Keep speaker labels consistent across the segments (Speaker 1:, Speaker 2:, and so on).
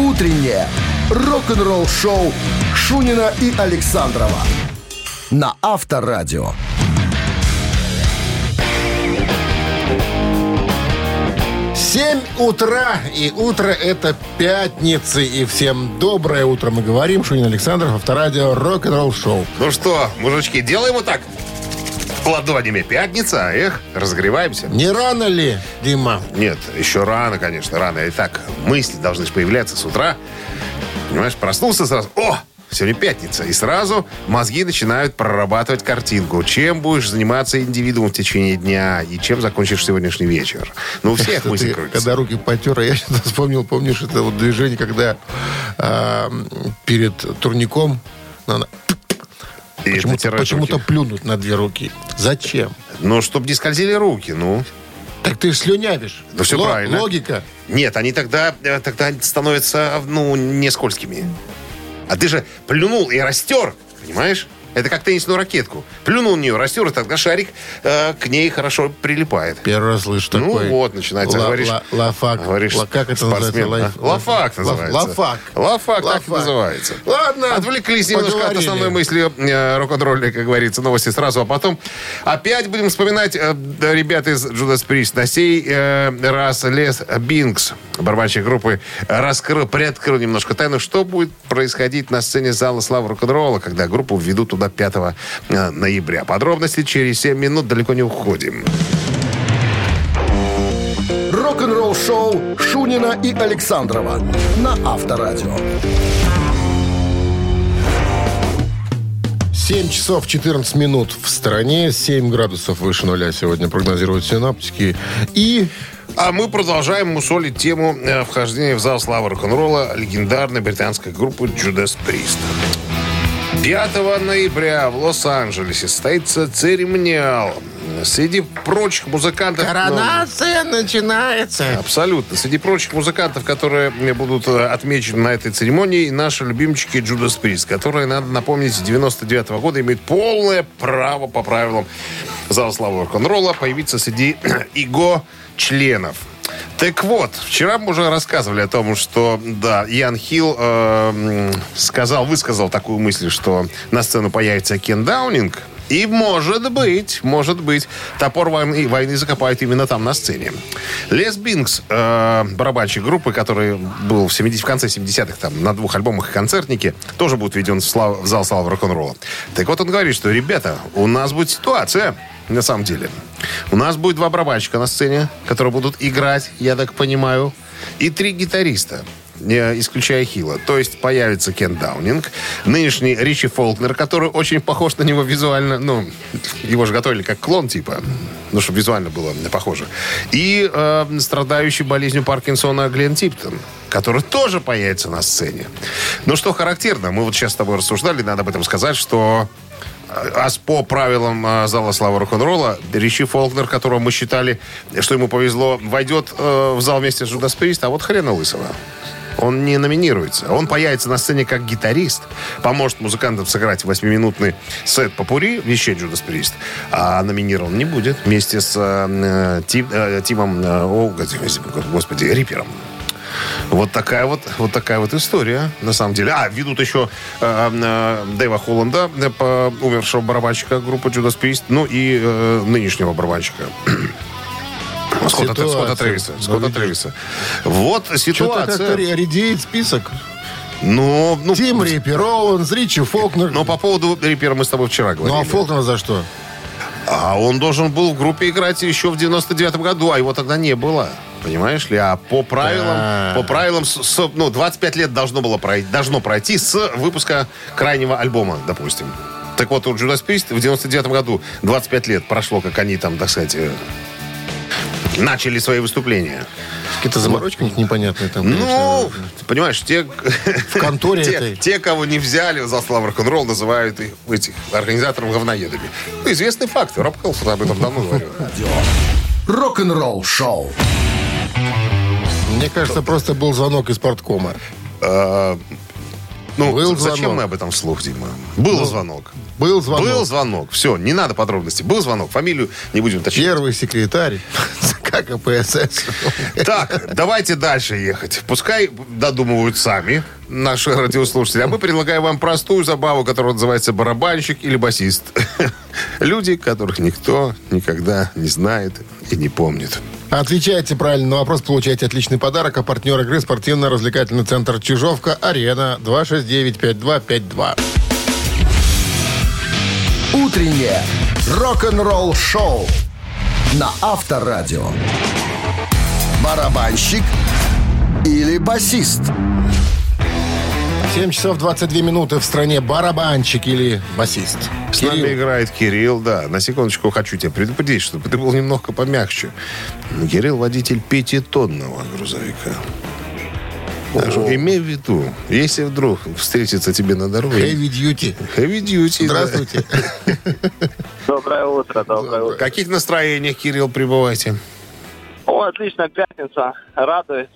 Speaker 1: Утреннее рок-н-ролл-шоу Шунина и Александрова на Авторадио.
Speaker 2: 7 утра, и утро это пятницы, и всем доброе утро. Мы говорим, Шунин Александров, авторадио, рок-н-ролл шоу.
Speaker 3: Ну что, мужички, делаем вот так. Ладонями пятница, эх, разогреваемся.
Speaker 2: Не рано ли, Дима?
Speaker 3: Нет, еще рано, конечно, рано. И так, мысли должны же появляться с утра. Понимаешь, проснулся сразу. О, Сегодня пятница, и сразу мозги начинают прорабатывать картинку. Чем будешь заниматься индивидуум в течение дня, и чем закончишь сегодняшний вечер. Ну, у всех мысли
Speaker 2: ты,
Speaker 3: крутятся.
Speaker 2: Когда руки потер, я что-то вспомнил, помнишь, это вот движение, когда а, перед турником надо
Speaker 3: И
Speaker 2: почему-то, почему-то плюнуть на две руки. Зачем?
Speaker 3: Ну, чтобы не скользили руки, ну.
Speaker 2: Так ты слюнявишь.
Speaker 3: Да всё
Speaker 2: Ло-
Speaker 3: правильно.
Speaker 2: Логика.
Speaker 3: Нет, они тогда, э, тогда становятся, ну, не скользкими. А ты же плюнул и растер, понимаешь? Это как теннисную ракетку. Плюнул в нее, растер, и тогда шарик э, к ней хорошо прилипает.
Speaker 2: Первый раз слышу
Speaker 3: Ну
Speaker 2: такой.
Speaker 3: вот, начинается,
Speaker 2: ла-
Speaker 3: говоришь-
Speaker 2: ла- Лайфхак.
Speaker 3: Говоришь,
Speaker 2: Ла- как это
Speaker 3: спортсмен,
Speaker 2: называется?
Speaker 3: а? Лайфхак называется.
Speaker 2: Лайфхак.
Speaker 3: Лайфхак, так и называется.
Speaker 2: Ладно.
Speaker 3: Отвлеклись немножко от
Speaker 2: поговорили.
Speaker 3: основной мысли э, рок-н-ролля, как говорится, новости сразу, а потом опять будем вспоминать э, ребят из Judas Priest. На сей э, раз Лес Бинкс, барабанщик группы, раскрыл, приоткрыл немножко тайну, что будет происходить на сцене зала славы рок-н-ролла, когда группу введут туда 5 э, ноября. Подробности через 7 минут, далеко не уходим.
Speaker 1: Рок-н-ролл-шоу Шунина и Александрова на Авторадио.
Speaker 2: 7 часов 14 минут в стороне, 7 градусов выше нуля сегодня прогнозируют синаптики. И
Speaker 3: А мы продолжаем мусолить тему э, вхождения в зал славы рок-н-ролла легендарной британской группы Judas Priest. 5 ноября в Лос-Анджелесе состоится церемониал. Среди прочих музыкантов...
Speaker 2: коронация начинается.
Speaker 3: Ну, Абсолютно. Среди прочих музыкантов, которые будут э, отмечены на этой церемонии, наши любимчики Judas Priest, которые, надо напомнить, с 99 года имеют полное право по правилам зала славы рок-н-ролла появиться среди ИГО членов. Так вот, вчера мы уже рассказывали о том, что, да, Ян Хилл э, сказал, высказал такую мысль, что на сцену появится Кен Даунинг, и может быть, может быть, топор войны, войны закопают именно там, на сцене. Лес Бинкс, э, барабанщик группы, который был в, 70, в конце 70-х там, на двух альбомах и концертнике, тоже будет введен в, слав- в зал славы рок-н-ролла. Так вот он говорит, что, ребята, у нас будет ситуация, на самом деле. У нас будет два барабанщика на сцене, которые будут играть, я так понимаю, и три гитариста исключая Хила. То есть появится Кен Даунинг, нынешний Ричи Фолкнер, который очень похож на него визуально. Ну, его же готовили как клон, типа. Ну, чтобы визуально было похоже. И э, страдающий болезнью Паркинсона Глен Типтон, который тоже появится на сцене. Но что характерно, мы вот сейчас с тобой рассуждали, надо об этом сказать, что а по правилам а, зала славы рок-н-ролла Ричи Фолкнер, которого мы считали, что ему повезло, войдет э, в зал вместе с Judas Priest, а вот хрена лысого. Он не номинируется. Он появится на сцене как гитарист, поможет музыкантам сыграть восьмиминутный сет по пури, вещей Judas Priest, а номинирован не будет вместе с э, Ти- э, Тимом, э, о, господи, Рипером. Вот такая вот, вот такая вот история, на самом деле. А, ведут еще э, э, Дэйва Холланда, э, умершего барабанщика группы Judas Priest, ну и э, нынешнего барабанщика. Скотта,
Speaker 2: Ситуация.
Speaker 3: Скотта Тревиса.
Speaker 2: Ну,
Speaker 3: Скотта
Speaker 2: видишь.
Speaker 3: Тревиса. Вот
Speaker 2: Что-то
Speaker 3: ситуация.
Speaker 2: как-то ре- редеет список.
Speaker 3: Ну, ну,
Speaker 2: Тим Риппер, Оуэнс, Ричи Фолкнер.
Speaker 3: но по поводу Риппера мы с тобой вчера говорили.
Speaker 2: ну а Фолкнер за что?
Speaker 3: А он должен был в группе играть еще в 99-м году, а его тогда не было. Понимаешь ли? А по правилам,
Speaker 2: Да.
Speaker 3: по правилам, с- с- ну, 25 лет должно было пройти, должно пройти с выпуска крайнего альбома, допустим. Так вот, у Judas Priest в 99 году 25 лет прошло, как они там, так сказать, э, начали свои выступления.
Speaker 2: Какие-то заморочки них непонятные там.
Speaker 3: Ну,
Speaker 2: конечно.
Speaker 3: ты понимаешь, те, в
Speaker 2: конторе
Speaker 3: те,
Speaker 2: этой.
Speaker 3: те, кого не взяли за славу рок-н-ролл, называют их, этих организаторов говноедами. Ну, известный факт. Роб Хелфорд об этом давно говорил.
Speaker 1: Рок-н-ролл-шоу.
Speaker 2: Мне кажется, просто был звонок из порткома.
Speaker 3: Ну, Ну,
Speaker 2: Был
Speaker 3: зачем
Speaker 2: звонок.
Speaker 3: мы об этом вслух, Дима? Был звонок.
Speaker 2: Был звонок.
Speaker 3: Был звонок. Все, не надо подробностей. Был звонок. Фамилию не будем уточнять.
Speaker 2: Первый секретарь ЦК КПСС.
Speaker 3: Так, давайте дальше ехать. Пускай додумывают сами наши радиослушатели. А мы предлагаем вам простую забаву, которая называется барабанщик или басист. Люди, которых никто никогда не знает и не помнит.
Speaker 2: Отвечайте правильно на вопрос, получаете отличный подарок. А партнер игры спортивно-развлекательный центр Чижовка-Арена 269-5252.
Speaker 1: Утреннее рок-н-ролл-шоу на Авторадио. Барабанщик или басист?
Speaker 2: 7 часов 22 минуты в стране барабанщик или басист.
Speaker 3: С нами
Speaker 2: Кирилл,
Speaker 3: играет Кирилл, да. На секундочку хочу тебя предупредить, чтобы ты был немного помягче. Кирилл водитель пятитонного грузовика. Что имей в виду, если вдруг встретится тебе на дороге...
Speaker 2: heavy duty.
Speaker 3: Heavy duty.
Speaker 2: Здравствуйте.
Speaker 4: Доброе утро, доброе
Speaker 3: В
Speaker 4: утро.
Speaker 3: каких настроениях, Кирилл, пребываете?
Speaker 4: О, отлично, пятница, радует.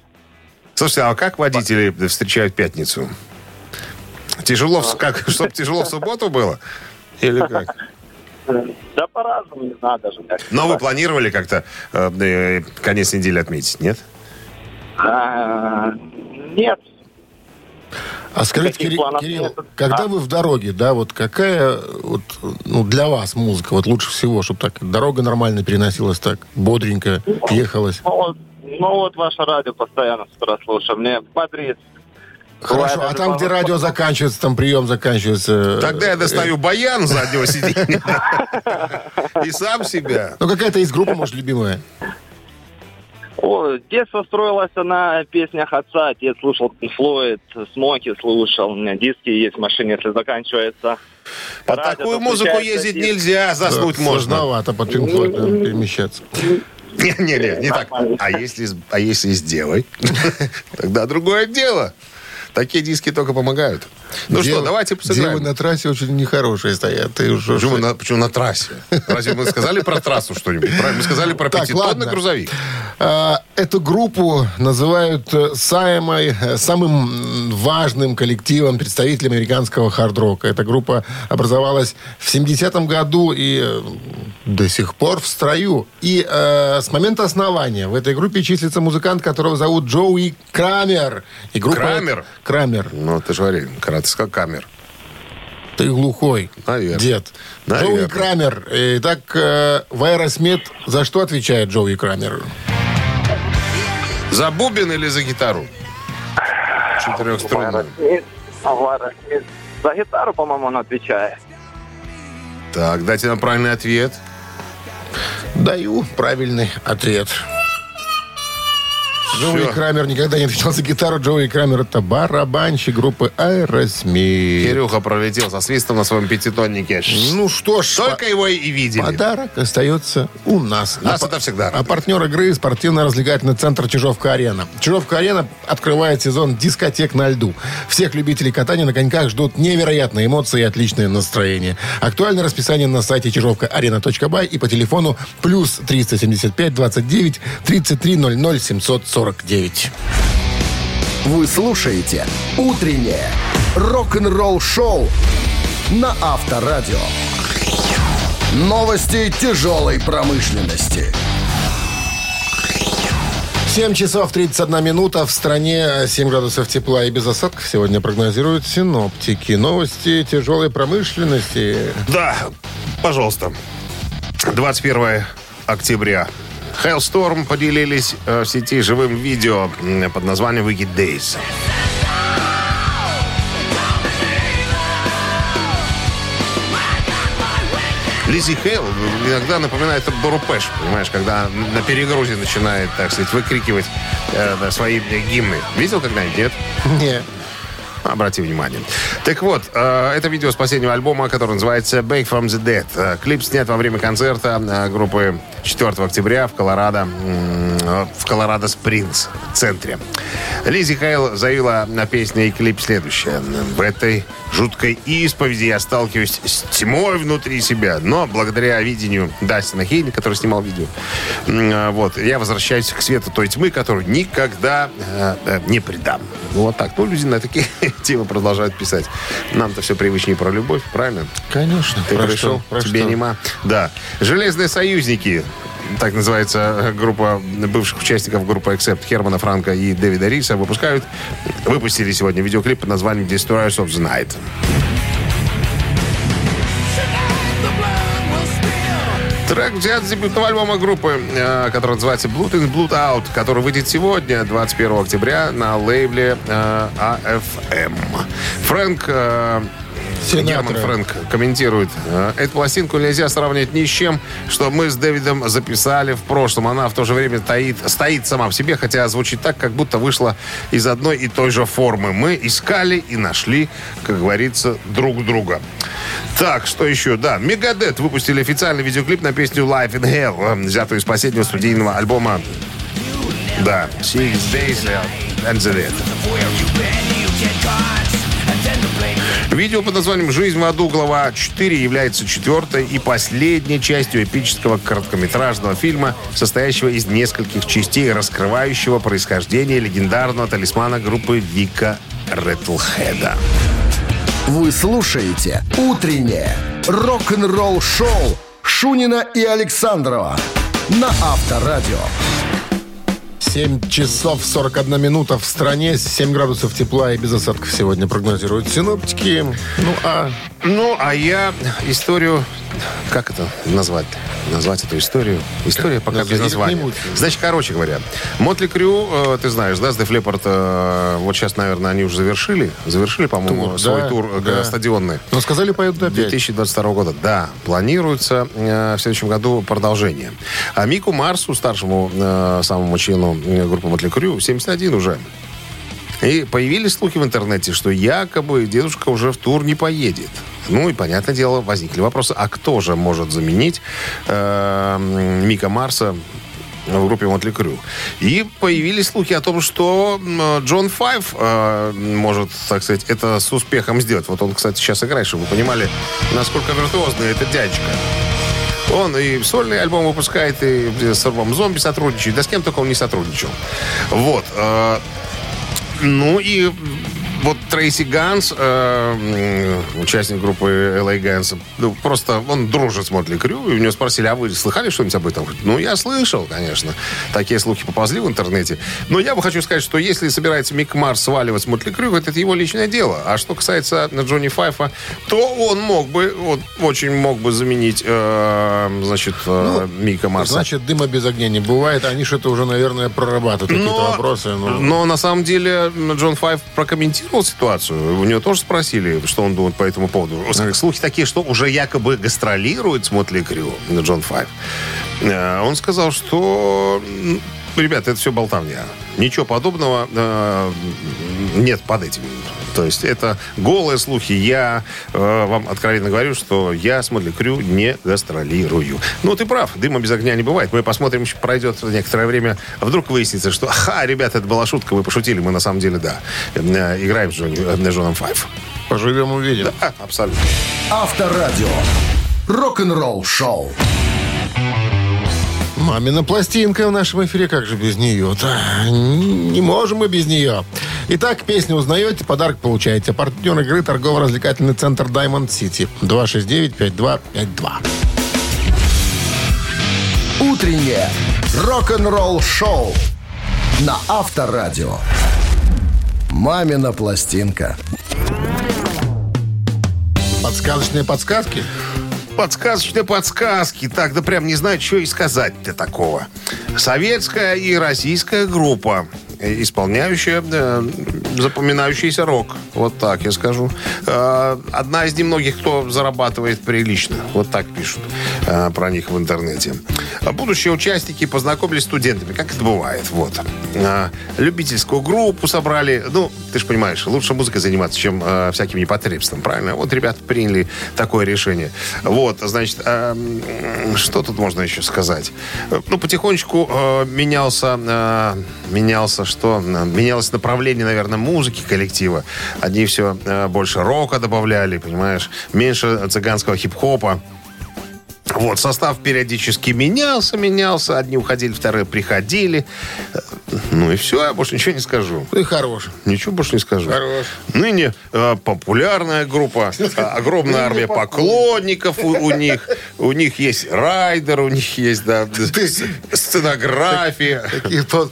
Speaker 3: Слушайте, а как водители встречают пятницу? Тяжело, в- как, чтобы тяжело в субботу было? Или как?
Speaker 4: Да по-разному, не знаю даже.
Speaker 3: Но вы планировали как-то э, э, конец недели отметить, нет?
Speaker 4: А, Нет,
Speaker 2: А скажите, Кирилл,
Speaker 4: нет?
Speaker 2: когда
Speaker 4: А?
Speaker 2: вы в дороге, да, вот какая вот, ну, для вас музыка вот лучше всего, чтобы так дорога нормально переносилась так, бодренько ехалась?
Speaker 4: ну вот, ну вот ваше радио постоянно с утра слушаю. Мне бодрит.
Speaker 2: Хорошо, а там, где радио заканчивается, там прием заканчивается...
Speaker 3: Тогда я
Speaker 2: э,
Speaker 3: достаю баян с заднего сиденья и сам себя.
Speaker 2: Ну, какая-то из группы, может, любимая?
Speaker 4: О, детство строилось на песнях отца. Отец слушал Floyd, Смоки слушал. У меня диски есть в машине, если заканчивается.
Speaker 3: Под
Speaker 4: Радио
Speaker 3: такую музыку ездить
Speaker 4: диск.
Speaker 3: нельзя, заснуть
Speaker 2: Да,
Speaker 3: можно.
Speaker 2: Сложновато под Floyd, да, перемещаться.
Speaker 3: Не-не-не, не так. А если, с- а если сделай, тогда другое дело. Такие диски только помогают. Ну что,
Speaker 2: Девы-
Speaker 3: давайте
Speaker 2: Девы
Speaker 3: посыграем.
Speaker 2: на трассе очень нехорошие стоят. Ты уже...
Speaker 3: Почему на, почему на трассе? Разве мы сказали про трассу что-нибудь? Мы сказали про пятитонный грузовик.
Speaker 2: А, Эту группу называют э, самой, э, самым важным коллективом представителей американского хард-рока. Эта группа образовалась в 70-м году и э, до сих пор в строю. И э, с момента основания в этой группе числится музыкант, которого зовут Джоуи Крамер. И группа
Speaker 3: Крамер?
Speaker 2: Крамер.
Speaker 3: Ну, ты же говори, сказал камер.
Speaker 2: Ты глухой.
Speaker 3: Наверно.
Speaker 2: Дед.
Speaker 3: Наверно.
Speaker 2: Джоуи Крамер. Итак, э, в Аэросмит за что отвечает Джоуи Крамер?
Speaker 3: За бубен или за гитару? Четырехструнную.
Speaker 4: За гитару, по-моему, он отвечает.
Speaker 3: Так, дайте нам правильный ответ.
Speaker 2: Даю правильный ответ. Джоуи. Крамер никогда не отвечал за гитару. Джоуи Крамер это барабанщик группы Аэросмит.
Speaker 3: Кирюха пролетел со свистом на своем пятитоннике.
Speaker 2: Ну что ж,
Speaker 3: Только его и видели.
Speaker 2: подарок остается у нас.
Speaker 3: Нас
Speaker 2: а,
Speaker 3: это всегда
Speaker 2: а
Speaker 3: радует.
Speaker 2: партнер игры спортивно-развлекательный центр Чижовка-Арена. Чижовка-Арена открывает сезон дискотек на льду. Всех любителей катания на коньках ждут невероятные эмоции и отличное настроение. Актуальное расписание на сайте чижовка-арена.бай и по телефону плюс 375 29 33 00 749.
Speaker 1: Вы слушаете «Утреннее рок-н-ролл-шоу» на Авторадио. Новости тяжелой промышленности.
Speaker 2: 7 часов 31 минута. В стране 7 градусов тепла и без осадков сегодня прогнозируют синоптики. Новости тяжелой промышленности.
Speaker 3: Да, пожалуйста. 21 октября. Hellstorm поделились э, в сети живым видео под названием Wicked Days. Лизи Хейл иногда напоминает Дору Пэш, понимаешь, когда на перегрузе начинает, так сказать, выкрикивать э, свои гимны. Видел когда-нибудь, нет?
Speaker 2: Не.
Speaker 3: Обрати внимание. Так вот, э, это видео с последнего альбома, который называется «Back from the Dead». Э, клип снят во время концерта э, группы 4 октября в Колорадо, в Колорадо Спрингс центре. Лизи Хейл заявила на песне и клип следующее. В этой жуткой исповеди я сталкиваюсь с тьмой внутри себя, но благодаря видению Дастина Хейли, который снимал видео, э, вот, я возвращаюсь к свету той тьмы, которую никогда э, э, не предам. Вот так. Ну, люди на такие темы продолжают писать. Нам-то все привычнее про любовь, правильно?
Speaker 2: Конечно.
Speaker 3: Ты
Speaker 2: Про
Speaker 3: пришел,
Speaker 2: что? Про
Speaker 3: тебе
Speaker 2: что?
Speaker 3: нема. Да. Железные союзники. Так называется группа бывших участников группы Accept Хермана Франка и Дэвида Риса выпускают, выпустили сегодня видеоклип под названием Destroyers of the Night. Трек взят с дебютного альбома группы, э, который называется Blood in Blood Out, который выйдет сегодня, 21 октября, на лейбле э, AFM. Фрэнк э,
Speaker 2: Синатра.
Speaker 3: Герман Фрэнк комментирует. «Э, Эту пластинку нельзя сравнивать ни с чем, что мы с Дэвидом записали в прошлом. Она в то же время стоит, стоит сама в себе, хотя звучит так, как будто вышла из одной и той же формы. Мы искали и нашли, как говорится, друг друга. Так, что еще? Да, Мегадет выпустили официальный видеоклип на песню Life in Hell, э, взятую из последнего студийного альбома. Да, Six Days and the Dead. Видео под названием «Жизнь в аду. Глава 4» является четвертой и последней частью эпического короткометражного фильма, состоящего из нескольких частей, раскрывающего происхождение легендарного талисмана группы Вика Рэтлхеда.
Speaker 1: Вы слушаете «Утреннее рок-н-ролл-шоу» Шунина и Александрова на Авторадио.
Speaker 2: 7 часов 41 минута в стране, 7 градусов тепла и без осадков сегодня прогнозируют синоптики. Ну, а
Speaker 3: Ну, а я историю... Как это назвать? Назвать эту историю? История пока
Speaker 2: Назови
Speaker 3: без названия. Значит, короче говоря, Мотли Крю, э, ты знаешь, да, с Def Leppard, э, вот сейчас, наверное, они уже завершили. Завершили, по-моему,
Speaker 2: Тур,
Speaker 3: свой
Speaker 2: да,
Speaker 3: тур э,
Speaker 2: да.
Speaker 3: стадионный.
Speaker 2: ну, сказали, поедут опять.
Speaker 3: 2022 года. Да, планируется э, в следующем году продолжение. А Мику Марсу, старшему э, самому члену группы Мотли Крю, 71 уже. И появились слухи в интернете, что якобы дедушка уже в тур не поедет. Ну и, понятное дело, возникли вопросы, а кто же может заменить э, Мика Марса в группе Мотли Крю. И появились слухи о том, что Джон Файв э, может, так сказать, это с успехом сделать. Вот он, кстати, сейчас играет, чтобы вы понимали, насколько виртуозный этот дядечка. Он и сольный альбом выпускает, и с альбомом «Зомби» сотрудничает. Да с кем только он не сотрудничал. Вот. э, ну и вот Трейси Ганс, э, участник группы LA Guns, ну, просто он дружит с Мотли Крю, и у него спросили, а вы слыхали что-нибудь об этом? Ну, я слышал, конечно. Такие слухи поползли в интернете. Но я бы хочу сказать, что если собирается Мик Марс сваливать с Мотли Крю, это его личное дело. А что касается Джонни Файфа, то он мог бы, вот, очень мог бы заменить, э, значит, э, Мика Марса.
Speaker 2: Значит, дыма без огня не бывает. Они что-то уже, наверное, прорабатывают какие-то вопросы. ну. но-
Speaker 3: но на самом деле Джон Файв прокомментировал ситуацию. У него тоже спросили, что он думает по этому поводу. Слухи такие, что уже якобы гастролирует с Мотли Крю Джон Файв. Э, Он сказал, что ребята, это все болтовня. Ничего подобного э, нет под этим. То есть это голые слухи. Я э, вам откровенно говорю, что я с Мотли Крю не гастролирую. Ну, ты прав, дыма без огня не бывает. Мы посмотрим, еще пройдет некоторое время. А вдруг выяснится, что, ха, ребята, это была шутка, вы пошутили. Мы на самом деле, да, э, играем с Джонни, э, Джоном Файв.
Speaker 2: Поживем, увидим.
Speaker 3: А, абсолютно.
Speaker 1: Авторадио. Рок-н-ролл-шоу.
Speaker 2: Мамина пластинка в нашем эфире, как же без нее-то? Не можем мы без нее. Итак, песню узнаете, подарок получаете. Партнер игры торгово-развлекательный центр Diamond City. 269-5252.
Speaker 1: Утреннее рок-н-ролл-шоу на Авторадио. «Мамина пластинка».
Speaker 2: Подсказочные подсказки?
Speaker 3: Подсказочные подсказки. Так, да прям не знаю, что и сказать-то такого. Советская и российская группа, исполняющая э, запоминающийся рок. Вот так я скажу. Э, одна из немногих, кто зарабатывает прилично. Вот так пишут э, про них в интернете. Будущие участники познакомились с студентами, как это бывает. Вот. Любительскую группу собрали. Ну, ты же понимаешь, лучше музыкой заниматься, чем всяким непотребством, правильно? Вот ребята приняли такое решение. Вот, значит, что тут можно еще сказать? Ну, потихонечку менялся, менялся что? Э, Менялось направление, наверное, музыки коллектива. Одни все э, больше рока добавляли, понимаешь? Меньше цыганского хип-хопа. Вот, состав периодически менялся, менялся. Одни уходили, вторые приходили. Ну и все, я больше ничего не скажу.
Speaker 2: Ну и хорош.
Speaker 3: Ничего больше не скажу.
Speaker 2: Хорош.
Speaker 3: Ныне э, популярная группа, э, огромная армия поклонников у, у них. У них есть райдер, у них есть да, сценография.
Speaker 2: Такие по-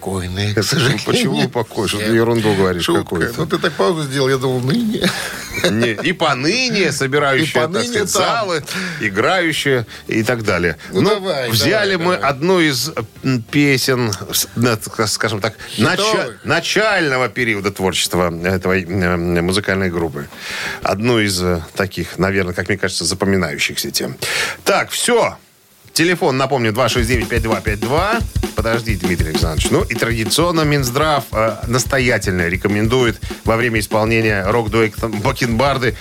Speaker 2: покойные, к сожалению.
Speaker 3: Почему покой? Что ты ерунду говоришь какую-то?
Speaker 2: Ну, ты так паузу сделал, я думал, ныне.
Speaker 3: Не, и поныне собирающие,
Speaker 2: И поныне
Speaker 3: так сказать, залы, играющие и так далее.
Speaker 2: Ну, давай,
Speaker 3: взяли
Speaker 2: давай,
Speaker 3: мы
Speaker 2: давай.
Speaker 3: одну из песен, скажем так,
Speaker 2: Хитовых.
Speaker 3: начального периода творчества этой музыкальной группы. Одну из э, таких, наверное, как мне кажется, запоминающихся тем. Так, все. Телефон, напомню, 269-5252. Подожди, Дмитрий Александрович. Ну и традиционно Минздрав э, настоятельно рекомендует во время исполнения рок-дуэта Бакенбарды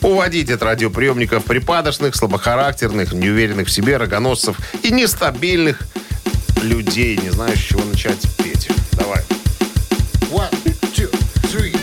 Speaker 3: уводить от радиоприемников припадочных, слабохарактерных, неуверенных в себе рогоносцев и нестабильных людей, не знающих, с чего начать петь. Давай.
Speaker 2: One, two, three.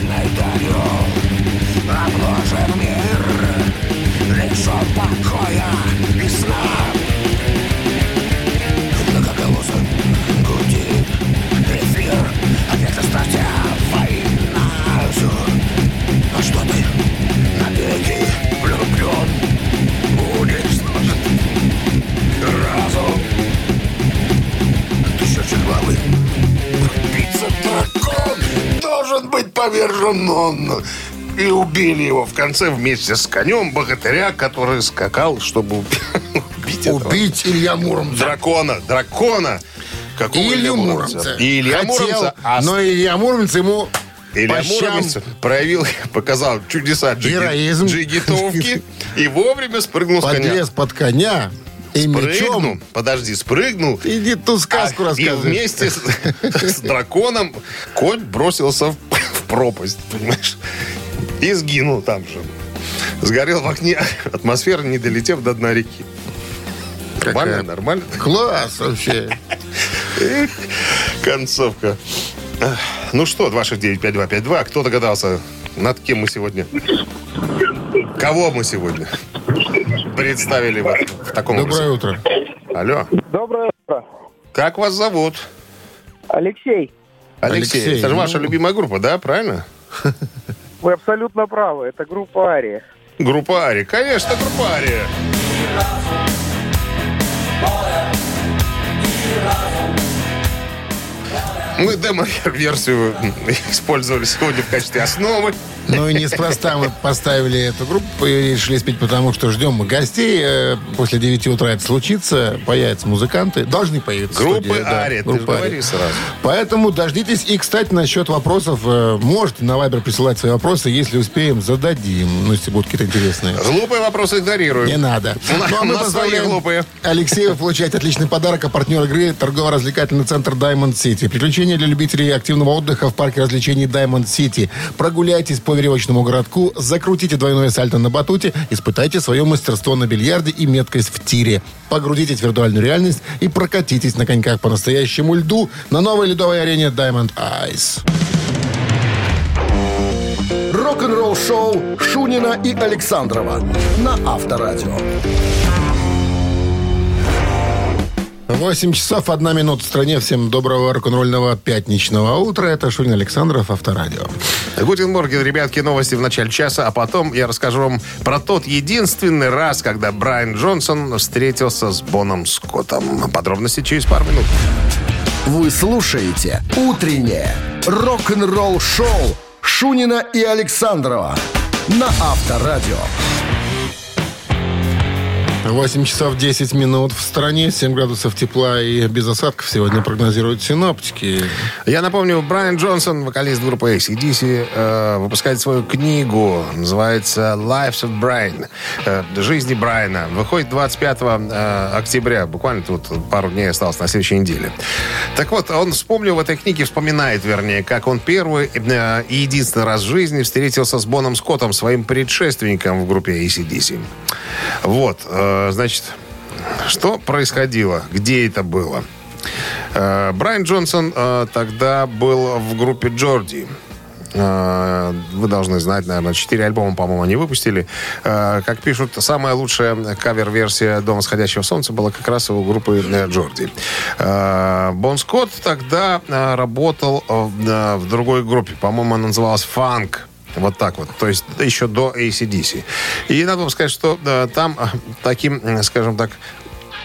Speaker 3: повержен он. И убили его в конце вместе с конем богатыря, который скакал, чтобы убить
Speaker 2: Убить Илья Муромца.
Speaker 3: дракона. Дракона. Какого
Speaker 2: И
Speaker 3: Илья
Speaker 2: Илью
Speaker 3: Муромца?
Speaker 2: Муромца.
Speaker 3: И Илья
Speaker 2: Хотел,
Speaker 3: Муромца. а
Speaker 2: но Илья Муромец ему
Speaker 3: Илья Муромец проявил, показал чудеса джиги-
Speaker 2: Героизм.
Speaker 3: джигитовки и вовремя спрыгнул с коня.
Speaker 2: подлез под коня и
Speaker 3: Спрыгнул,
Speaker 2: мечом.
Speaker 3: подожди, спрыгнул.
Speaker 2: Иди ту сказку
Speaker 3: А, И
Speaker 2: рассказывай.
Speaker 3: вместе с, с драконом конь бросился в пропасть, понимаешь? И сгинул там же. Сгорел в окне атмосферы, не долетев до дна реки. Нормально,
Speaker 2: Какая?
Speaker 3: нормально.
Speaker 2: Класс вообще.
Speaker 3: Концовка. Ну что, 269-5252, кто догадался, над кем мы сегодня? Кого мы сегодня представили вот в таком
Speaker 2: Доброе
Speaker 3: образе?
Speaker 2: утро.
Speaker 3: Алло,
Speaker 5: Доброе утро.
Speaker 3: как вас зовут?
Speaker 5: Алексей,
Speaker 3: Алексей.
Speaker 2: Алексей,
Speaker 3: Это же
Speaker 2: ну.
Speaker 3: ваша любимая группа, да, правильно?
Speaker 5: вы абсолютно правы. Это группа Ария.
Speaker 3: Группа Ари. Конечно, группа Ария. Мы демо-версию использовали сегодня в качестве основы.
Speaker 2: Ну и неспроста мы поставили эту группу и решили спеть, потому что ждем мы гостей. Э, После 9 утра это случится. Появятся музыканты. Должны появиться.
Speaker 3: Группы
Speaker 2: студии, да,
Speaker 3: Ария. Ты
Speaker 2: группа
Speaker 3: говори
Speaker 2: Ария.
Speaker 3: сразу.
Speaker 2: Поэтому дождитесь. И, кстати, насчет вопросов. э, Можете на Вайбер присылать свои вопросы. Если успеем, зададим. Ну, если будут какие-то интересные.
Speaker 3: Глупые вопросы игнорируем.
Speaker 2: Не надо. Ну, а мы поздравляем
Speaker 3: глупые.
Speaker 2: Алексея. Вы получаете отличный подарок. А партнер игры – торгово-развлекательный центр Diamond City. Приключения для любителей активного отдыха в парке развлечений Diamond City. Прогуляйтесь по веревочному городку, закрутите двойное сальто на батуте, испытайте свое мастерство на бильярде и меткость в тире. Погрузитесь в виртуальную реальность и прокатитесь на коньках по настоящему льду на новой ледовой арене Diamond Ice.
Speaker 1: Рок-н-ролл шоу Шунина и Александрова на Авторадио.
Speaker 2: 8 часов, 1 минута в стране. Всем доброго рок-н-ролльного пятничного утра. Это Шунин Александров, Авторадио.
Speaker 3: Guten Morgen, ребятки, новости в начале часа, а потом я расскажу вам про тот единственный раз, когда Брайан Джонсон встретился с Боном Скоттом. Подробности через пару минут.
Speaker 1: Вы слушаете «Утреннее рок-н-ролл-шоу» Шунина и Александрова на Авторадио.
Speaker 2: 8 часов 10 минут в стране, 7 градусов тепла и без осадков сегодня прогнозируют синоптики.
Speaker 3: Я напомню, Брайан Джонсон, вокалист группы ACDC, э, выпускает свою книгу, называется Lives of Brian, э, «Жизни Брайана». Выходит 25 э, октября, буквально тут пару дней осталось на следующей неделе. Так вот, он вспомнил в этой книге, вспоминает, вернее, как он первый э, и единственный раз в жизни встретился с Боном Скоттом, своим предшественником в группе ACDC. Вот, э, значит, что происходило? Где это было? Э, Брайан Джонсон э, тогда был в группе Джорди. Э, Вы должны знать, наверное, четыре альбома, по-моему, они выпустили. Э, Как пишут, самая лучшая кавер-версия «Дом восходящего солнца» была как раз у группы э, Джорди. Э, Бон Скотт тогда э, работал э, в другой группе. По-моему, она называлась «Фанк». Вот так вот. То есть еще до ACDC. И надо вам сказать, что э, там э, таким, э, скажем так,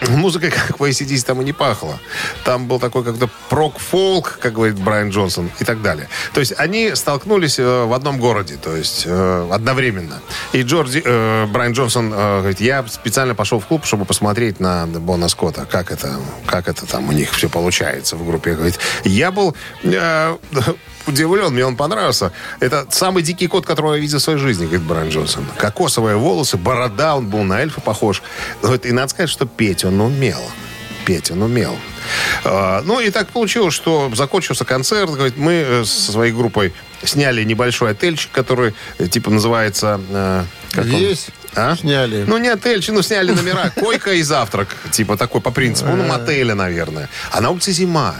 Speaker 3: Музыкой, как в ACDC, там и не пахло. Там был такой как-то прок-фолк, как говорит Брайан Джонсон, и так далее. То есть они столкнулись э, в одном городе, то есть э, одновременно. И Джорди, э, Брайан Джонсон э, говорит, я специально пошел в клуб, чтобы посмотреть на Бона Скотта, как это, как это там у них все получается в группе. Говорит, я был удивлен, мне он понравился. Это самый дикий кот, которого я видел в своей жизни, говорит Брайан Джонсон. Кокосовые волосы, борода, он был на эльфа похож. И надо сказать, что петь он умел. Петь он умел. А, Ну, и так получилось, что закончился концерт. Говорит, мы э, со своей группой сняли небольшой отельчик, который, э, типа, называется... э?
Speaker 2: Весь
Speaker 3: А?
Speaker 2: сняли.
Speaker 3: Ну, не отельчик, ну, сняли номера. Койка и завтрак. Типа такой по принципу. Ну, мотеля, наверное. А на улице зима.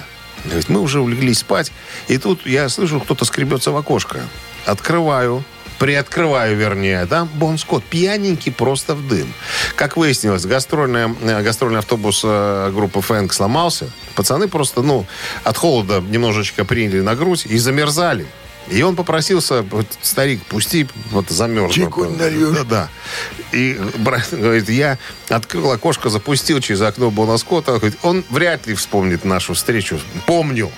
Speaker 3: Говорит, мы уже улеглись спать. И тут я слышу, кто-то скребется в окошко. Открываю. Приоткрываю, вернее, да, Бон Скотт, пьяненький, просто в дым. Как выяснилось, гастрольная, э, гастрольный автобус э, группы Фэнк сломался. Пацаны просто, ну, от холода немножечко приняли на грудь и замерзали. И он попросился, вот, старик, пусти, вот замерз.
Speaker 2: Чайку налью.
Speaker 3: Да, да. И брат говорит, я открыл окошко, запустил через окно Бона Скотта. Говорит, он вряд ли вспомнит нашу встречу. Помню.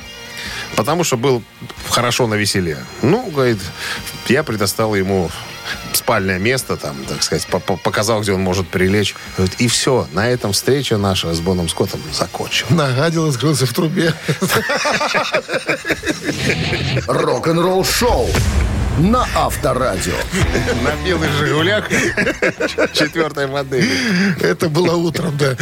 Speaker 3: Потому что был хорошо на веселе. Ну, говорит, я предоставил ему спальное место, там, так сказать, по- по- показал, где он может прилечь. Говорит, и все, на этом встреча наша с Боном Скоттом закончилась.
Speaker 2: Нагадил и скрылся в трубе.
Speaker 1: Рок-н-ролл шоу на Авторадио.
Speaker 3: На белых «Жигулях» четвертой модели.
Speaker 2: Это было утром, да.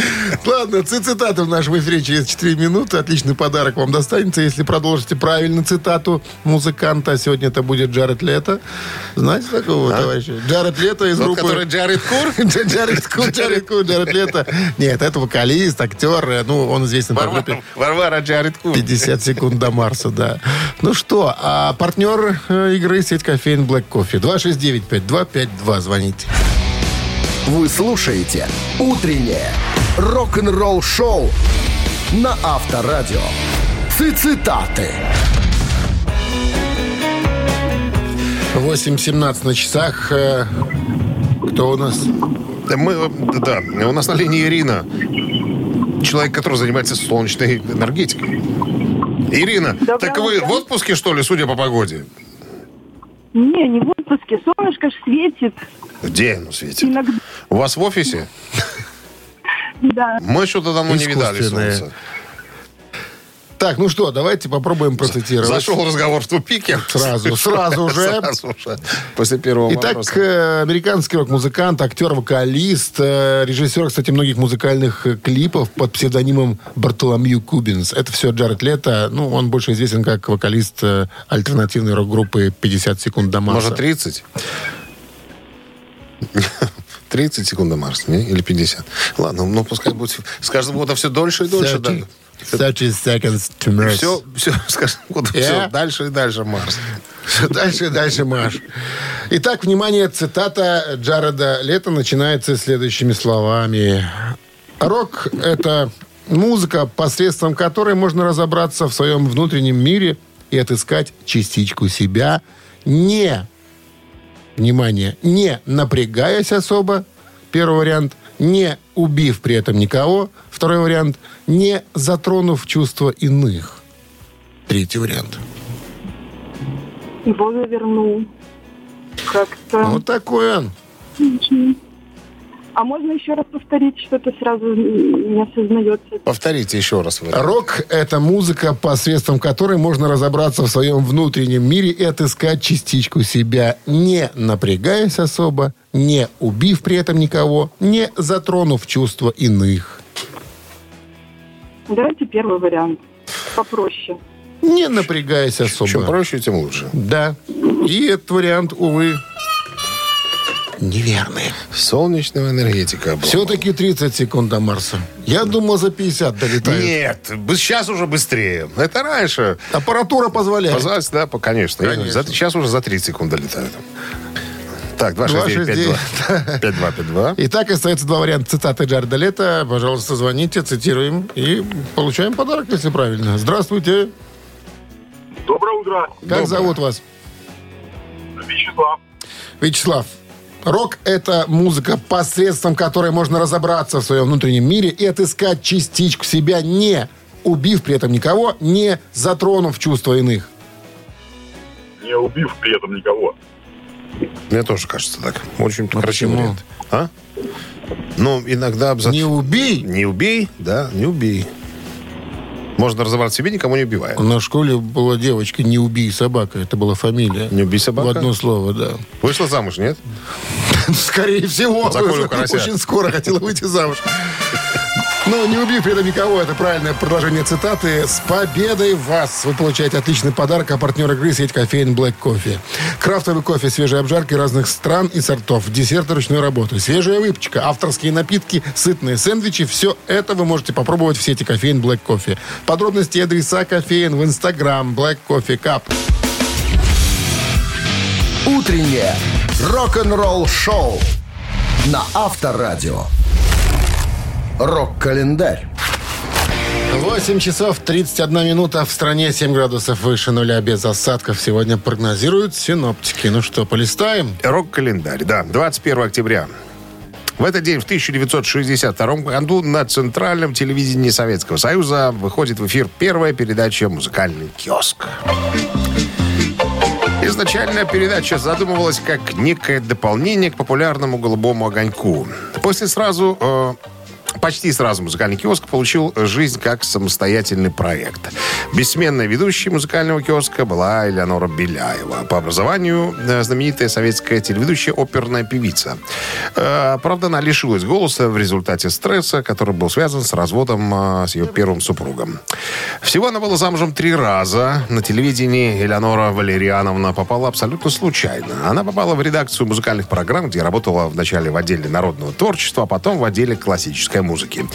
Speaker 2: Ладно, ци- цитаты в нашем эфире через 4 минуты. Отличный подарок вам достанется, если продолжите правильно цитату музыканта. Сегодня это будет Джаред Лето. Знаете такого товарища? Джаред Лето из группы...
Speaker 3: который Джаред Кур?
Speaker 2: Джаред Кур, Джаред Кур, Джаред Лето. Нет, это вокалист, актер. э, Ну, он известен по группе
Speaker 3: Варвара, Варвара Джаред Кур.
Speaker 2: 50 секунд до Марса, да. Ну что, а партнер э, игры сеть кофеин Black Coffee. 269-5252. Звоните.
Speaker 1: Вы слушаете «Утреннее рок-н-ролл-шоу» на Авторадио. Цитаты.
Speaker 2: 8.17 на часах. Э, Кто у нас?
Speaker 3: Да, Мы, да, у нас на линии Ирина. Человек, который занимается солнечной энергетикой. Ирина,
Speaker 6: Доброе
Speaker 3: так вы
Speaker 6: утро.
Speaker 3: в отпуске, что ли, судя по погоде?
Speaker 6: Не, не в отпуске. Солнышко ж светит.
Speaker 3: Где оно светит?
Speaker 6: Иногда,
Speaker 3: У вас в офисе?
Speaker 6: да.
Speaker 3: Мы что-то давно не видали солнца.
Speaker 2: Так, ну что, давайте попробуем процитировать.
Speaker 3: Зашел разговор в тупике.
Speaker 2: Сразу, сразу же.
Speaker 3: Сразу же. После первого
Speaker 2: Итак,
Speaker 3: вопроса.
Speaker 2: э, американский рок-музыкант, актер, вокалист, э, режиссер, кстати, многих музыкальных э, клипов под псевдонимом Бартоломью Кубинс. Это все Джаред Лето. Ну, он больше известен как вокалист альтернативной рок-группы «50 секунд до Марса».
Speaker 3: Может, 30? 30 секунд до Марса, не? Или 50? Ладно, ну пускай будет с каждым годом все дольше и дольше. Да.
Speaker 2: 30 seconds to Mars.
Speaker 3: Все, все, с каждым годом
Speaker 2: Я?
Speaker 3: все дальше и дальше Марс.
Speaker 2: Всё дальше и дальше, Маш. Итак, внимание, цитата Джареда Лето начинается следующими словами. Рок — это музыка, посредством которой можно разобраться в своем внутреннем мире и отыскать частичку себя, не, внимание, не напрягаясь особо, первый вариант, не убив при этом никого, второй вариант, не затронув чувства иных, третий вариант.
Speaker 6: Бога вернул. Как-то...
Speaker 2: Вот такой он.
Speaker 6: А можно еще раз повторить, что-то сразу не осознается.
Speaker 3: Повторите еще раз. вариант.
Speaker 2: Рок – это музыка, посредством которой можно разобраться в своем внутреннем мире и отыскать частичку себя, не напрягаясь особо, не убив при этом никого, не затронув чувства иных.
Speaker 6: Давайте первый вариант. Попроще.
Speaker 2: Не напрягаясь особо.
Speaker 3: Чем проще, тем лучше.
Speaker 2: Да. И этот вариант, увы, неверный.
Speaker 3: Солнечная энергетика. Обломов.
Speaker 2: Все-таки 30 секунд до Марса. Я думал, за 50 долетает.
Speaker 3: Нет, сейчас уже быстрее. Это раньше.
Speaker 2: Аппаратура позволяет.
Speaker 3: Пожалуйста, да, по- конечно.
Speaker 2: Конечно.
Speaker 3: За- сейчас уже за 30 секунд долетают. Так, 269-52. 5252.
Speaker 2: Итак, остается два варианта цитаты Джареда Лето. Пожалуйста, звоните, цитируем и получаем подарок, если правильно. Здравствуйте.
Speaker 5: Доброе утро,
Speaker 2: Как зовут вас?
Speaker 5: Вячеслав.
Speaker 2: Вячеслав. Рок – это музыка, посредством которой можно разобраться в своем внутреннем мире и отыскать частичку себя, не убив при этом никого, не затронув чувства иных.
Speaker 5: Не убив при этом никого.
Speaker 3: Мне тоже кажется так. Очень красивый
Speaker 2: почему?
Speaker 3: вариант. А? Ну, иногда... обза-
Speaker 2: Не убей.
Speaker 3: Не убей, да, не убей. Можно разобраться в себе, никому не убивая.
Speaker 2: На школе была девочка «Не убей собака». Это была фамилия.
Speaker 3: Не убей собака?
Speaker 2: В одно слово, да.
Speaker 3: Вышла замуж, нет?
Speaker 2: Скорее всего. Очень скоро хотела выйти замуж. Ну, не убив при этом никого, это правильное продолжение цитаты. С победой вас! Вы получаете отличный подарок, а партнер игры сеть кофеин Black Coffee. Крафтовый кофе, свежие обжарки разных стран и сортов, десерты ручной работы, свежая выпечка, авторские напитки, сытные сэндвичи. Все это вы можете попробовать в сети кофеин Black Coffee. Подробности и адреса кофеин в Инстаграм Black Coffee Cup.
Speaker 1: Утреннее рок-н-ролл-шоу на Авторадио. Рок-календарь.
Speaker 2: 8 часов 31 минута. В стране 7 градусов выше нуля без осадков. Сегодня прогнозируют синоптики. Ну что, полистаем?
Speaker 3: Рок-календарь, да. 21 октября. В этот день, в 1962 году, на центральном телевидении Советского Союза выходит в эфир первая передача «Музыкальный киоск». Изначально передача задумывалась как некое дополнение к популярному «Голубому огоньку». После сразу... э, Почти сразу музыкальный киоск получил жизнь как самостоятельный проект. Бессменной ведущей музыкального киоска была Элеонора Беляева. По образованию э, знаменитая советская телеведущая оперная певица. Э, Правда, она лишилась голоса в результате стресса, который был связан с разводом э, с ее первым супругом. Всего она была замужем три раза. На телевидении Элеонора Валериановна попала абсолютно случайно. Она попала в редакцию музыкальных программ, где работала вначале в отделе народного творчества, а потом в отделе классической музыки.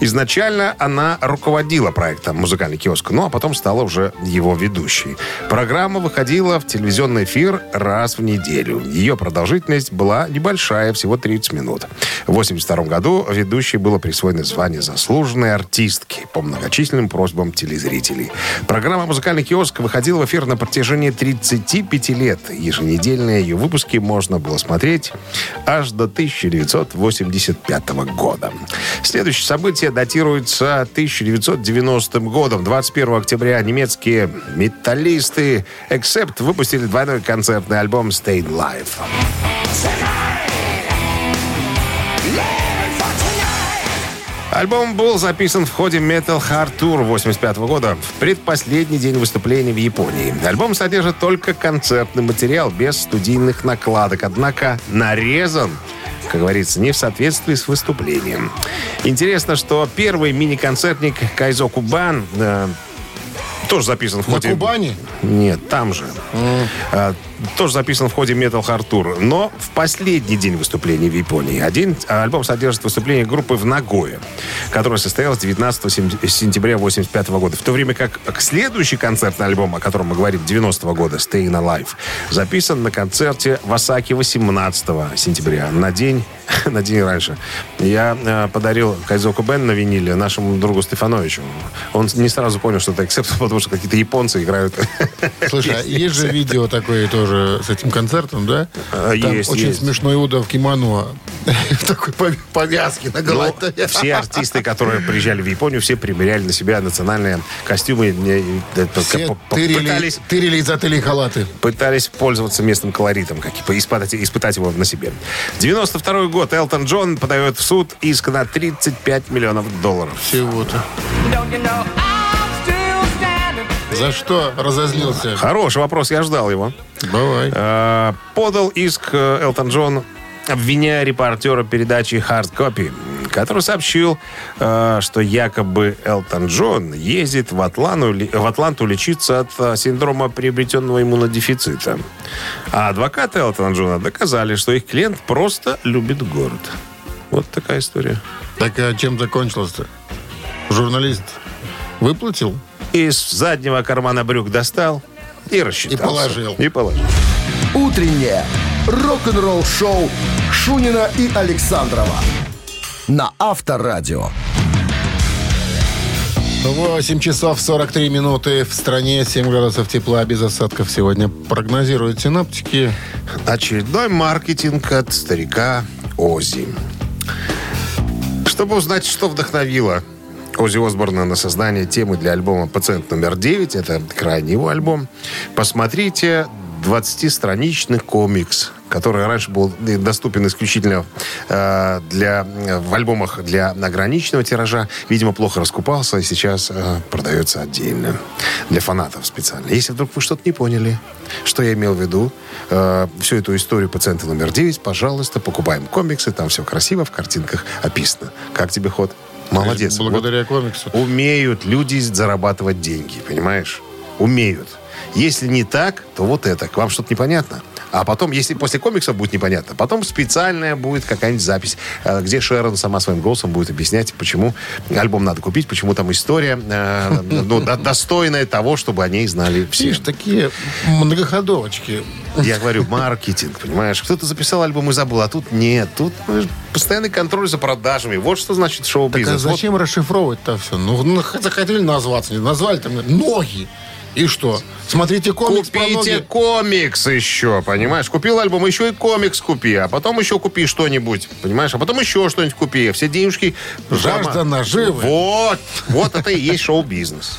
Speaker 3: Изначально она руководила проектом «Музыкальный киоск», ну а потом стала уже его ведущей. Программа выходила в телевизионный эфир раз в неделю. Ее продолжительность была небольшая, всего 30 минут. В 1982 году ведущей было присвоено звание заслуженной артистки по многочисленным просьбам телезрителей. Программа «Музыкальный киоск» выходила в эфир на протяжении 35 лет. Еженедельные ее выпуски можно было смотреть аж до 1985 года. Следующее событие датируется 1990 годом. 21 октября немецкие металлисты Except выпустили двойной концертный альбом Stay Live. Альбом был записан в ходе Metal Hard Tour 85 года в предпоследний день выступления в Японии. Альбом содержит только концертный материал без студийных накладок, однако нарезан как говорится, не в соответствии с выступлением. Интересно, что первый мини-концертник Кайзо Кубан э, тоже записан в
Speaker 2: На
Speaker 3: ходе...
Speaker 2: Кубани?
Speaker 3: Нет, там же. А, тоже записан в ходе Metal Hard Tour. Но в последний день выступления в Японии. Один альбом содержит выступление группы в Нагое, которое состоялось 19 сем- сентября 85 года. В то время как следующий концертный альбом, о котором мы говорим, 90 года, Staying Alive, записан на концерте в Осаке 18 сентября, на день, на день раньше. Я э, подарил Кайзоку Бен на виниле нашему другу Стефановичу. Он не сразу понял, что это Accept, потому что какие-то японцы играют.
Speaker 2: Слушай, а есть же видео такое тоже тоже с этим концертом, да?
Speaker 3: А,
Speaker 2: Там
Speaker 3: есть,
Speaker 2: очень
Speaker 3: есть.
Speaker 2: смешной Иуда в кимоно. В такой пов- повязке на
Speaker 3: Ну,
Speaker 2: голове.
Speaker 3: все артисты, которые приезжали в Японию, все примеряли на себя национальные костюмы.
Speaker 2: Все тырили,
Speaker 3: Пытались,
Speaker 2: тырили из отелей халаты.
Speaker 3: пытались пользоваться местным колоритом, как испытать, испытать его на себе. 92 год. Элтон Джон подает в суд иск на 35 миллионов долларов.
Speaker 2: Всего-то. За что разозлился?
Speaker 3: Хороший вопрос, я ждал его.
Speaker 2: Бывай.
Speaker 3: Э, Подал иск э, Элтон Джон, обвиняя репортера передачи Hard Copy, который сообщил, э, что якобы Элтон Джон ездит в Атланту, ли- в Атланту лечиться от э, синдрома приобретенного иммунодефицита. А адвокаты Элтона Джона доказали, что их клиент просто любит город. Вот такая история.
Speaker 2: Так а чем закончилось-то? Журналист выплатил?
Speaker 3: Из заднего кармана брюк достал и рассчитался.
Speaker 2: И положил.
Speaker 3: И положил.
Speaker 1: Утреннее рок-н-ролл-шоу Шунина и Александрова на Авторадио.
Speaker 2: 8 часов 43 минуты в стране, 7 градусов тепла без осадков сегодня прогнозируют синаптики.
Speaker 3: Очередной маркетинг от старика Ози. Чтобы узнать, что вдохновило Ози Осборна на создание темы для альбома «Пациент номер 9», это крайний его альбом, посмотрите 20-страничный комикс, который раньше был доступен исключительно э, для, в альбомах для ограниченного тиража. Видимо, плохо раскупался, и сейчас э, продается отдельно. Для фанатов специально. Если вдруг вы что-то не поняли, что я имел в виду, э, всю эту историю пациента номер 9, пожалуйста, покупаем комиксы, там все красиво, в картинках описано. Как тебе ход? Молодец.
Speaker 2: Благодаря комиксу.
Speaker 3: Вот умеют люди зарабатывать деньги, понимаешь? Умеют. Если не так, то вот это. К вам что-то непонятно? А потом, если после комикса будет непонятно, потом специальная будет какая-нибудь запись, э, где Шерон сама своим голосом будет объяснять, почему альбом надо купить, почему там история э, ну, до- достойная того, чтобы о ней знали все.
Speaker 2: Видишь, такие многоходовочки.
Speaker 3: Я говорю, маркетинг, понимаешь? Кто-то записал альбом и забыл, а тут нет. Тут постоянный контроль за продажами. Вот что значит
Speaker 2: Так а
Speaker 3: шоу-бизнес. Вот
Speaker 2: зачем расшифровывать-то все? Ну, ну, захотели назваться, не назвали там ноги. И что? Смотрите комикс про
Speaker 3: Купите
Speaker 2: ноги.
Speaker 3: комикс еще, понимаешь? Купил альбом, еще и комикс купи, а потом еще купи что-нибудь, понимаешь? А потом еще что-нибудь купи. Все денежки...
Speaker 2: Жажда
Speaker 3: Дома.
Speaker 2: наживы.
Speaker 3: Вот, вот это и есть шоу-бизнес.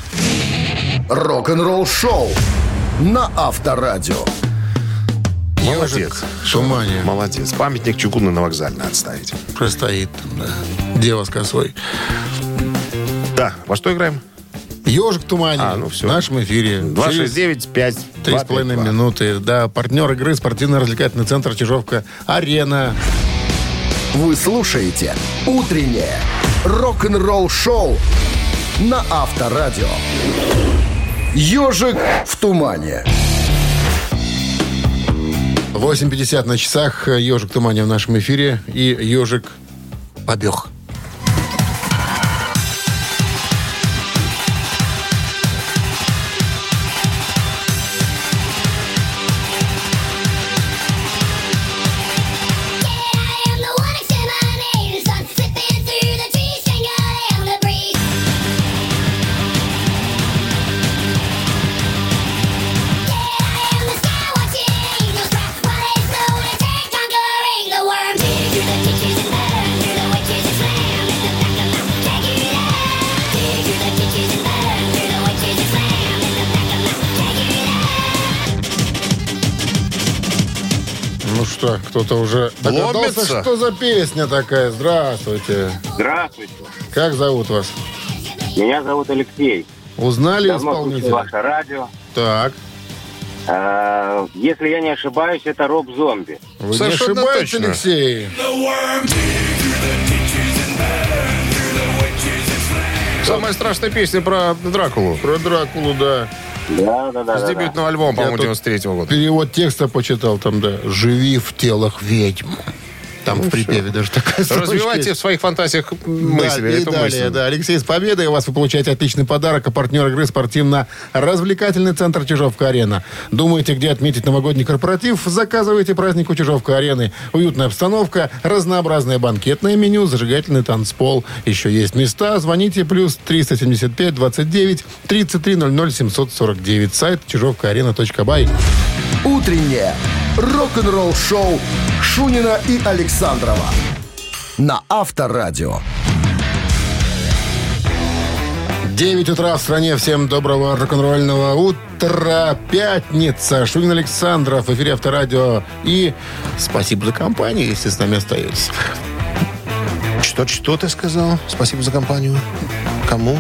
Speaker 1: Рок-н-ролл-шоу на Авторадио.
Speaker 3: Молодец.
Speaker 2: в тумане.
Speaker 3: Молодец. Памятник чугунный на вокзале надо ставить.
Speaker 2: Простоит там, да. Дева с косой.
Speaker 3: Да, во что играем?
Speaker 2: Ежик в тумане.
Speaker 3: А, ну всё.
Speaker 2: В нашем эфире. Через
Speaker 3: 269 5
Speaker 2: Три с половиной минуты. Да, партнер игры спортивно-развлекательный центр Чижовка-Арена.
Speaker 1: Вы слушаете «Утреннее рок-н-ролл-шоу» на Авторадио. «Ежик в тумане».
Speaker 2: 8.50 на часах. Ежик в тумане в нашем эфире. И ежик побег. Что, кто-то уже догадался,
Speaker 3: Ломится?
Speaker 2: что за песня такая? Здравствуйте.
Speaker 5: Здравствуйте.
Speaker 2: Как зовут вас?
Speaker 5: Меня зовут Алексей.
Speaker 2: Узнали
Speaker 5: Давно
Speaker 2: исполнителя?
Speaker 5: ваше радио.
Speaker 2: Так.
Speaker 5: Э, Если я не ошибаюсь, это Роб Зомби.
Speaker 2: Вы не
Speaker 3: Совершенно
Speaker 2: ошибаетесь,
Speaker 3: точно.
Speaker 2: Алексей?
Speaker 3: Самая страшная песня про Дракулу.
Speaker 2: Про Дракулу, да.
Speaker 5: Да, да, да.
Speaker 3: С
Speaker 5: да, да.
Speaker 3: дебютного альбома, по-моему,
Speaker 2: тут
Speaker 3: 93 года.
Speaker 2: Перевод текста почитал там, да. «Живи в телах ведьм». Там в припеве даже такая
Speaker 3: Развивайте
Speaker 2: есть.
Speaker 3: в своих фантазиях
Speaker 2: Да,
Speaker 3: мысли.
Speaker 2: и
Speaker 3: эту
Speaker 2: далее,
Speaker 3: мысль.
Speaker 2: да. Алексей, с победой у вас вы получаете отличный подарок. А партнер игры спортивно-развлекательный центр Чижовка-Арена. Думаете, где отметить новогодний корпоратив? Заказывайте праздник у Чижовка-Арены. Уютная обстановка, разнообразное банкетное меню, зажигательный танцпол. Еще есть места. Звоните плюс 375 29 33 00 749. Сайт чижовкаарена.бай.
Speaker 1: «Утреннее рок-н-ролл-шоу Шунина и Александрова на Авторадио.
Speaker 2: 9 утра в стране. Всем доброго рок-н-ролльного утра. Пятница. Шунин Александров. В эфире Авторадио. И спасибо за компанию, если с нами остаетесь.
Speaker 3: Что, что ты сказал? Спасибо за компанию. Кому?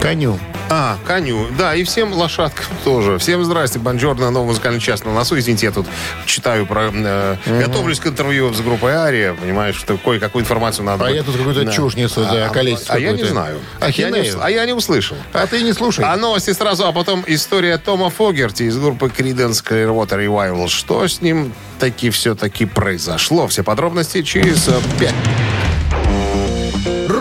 Speaker 2: Коню.
Speaker 3: А, коню. Да, и всем лошадкам тоже. Всем здрасте, бонжорно, новый музыкальный час на носу. Извините, я тут читаю про... Э, угу. Готовлюсь к интервью с группой Ария, понимаешь, что кое-какую информацию надо...
Speaker 2: А
Speaker 3: будет.
Speaker 2: я тут какую-то
Speaker 3: да.
Speaker 2: чушь несу, да,
Speaker 3: а,
Speaker 2: а количество.
Speaker 3: А я не знаю. А я не, а я не услышал.
Speaker 2: А ты не слушай.
Speaker 3: А новости сразу, а потом история Тома Фогерти из группы Creedence Clearwater Revival. Что с ним таки все-таки произошло? Все подробности через э, 5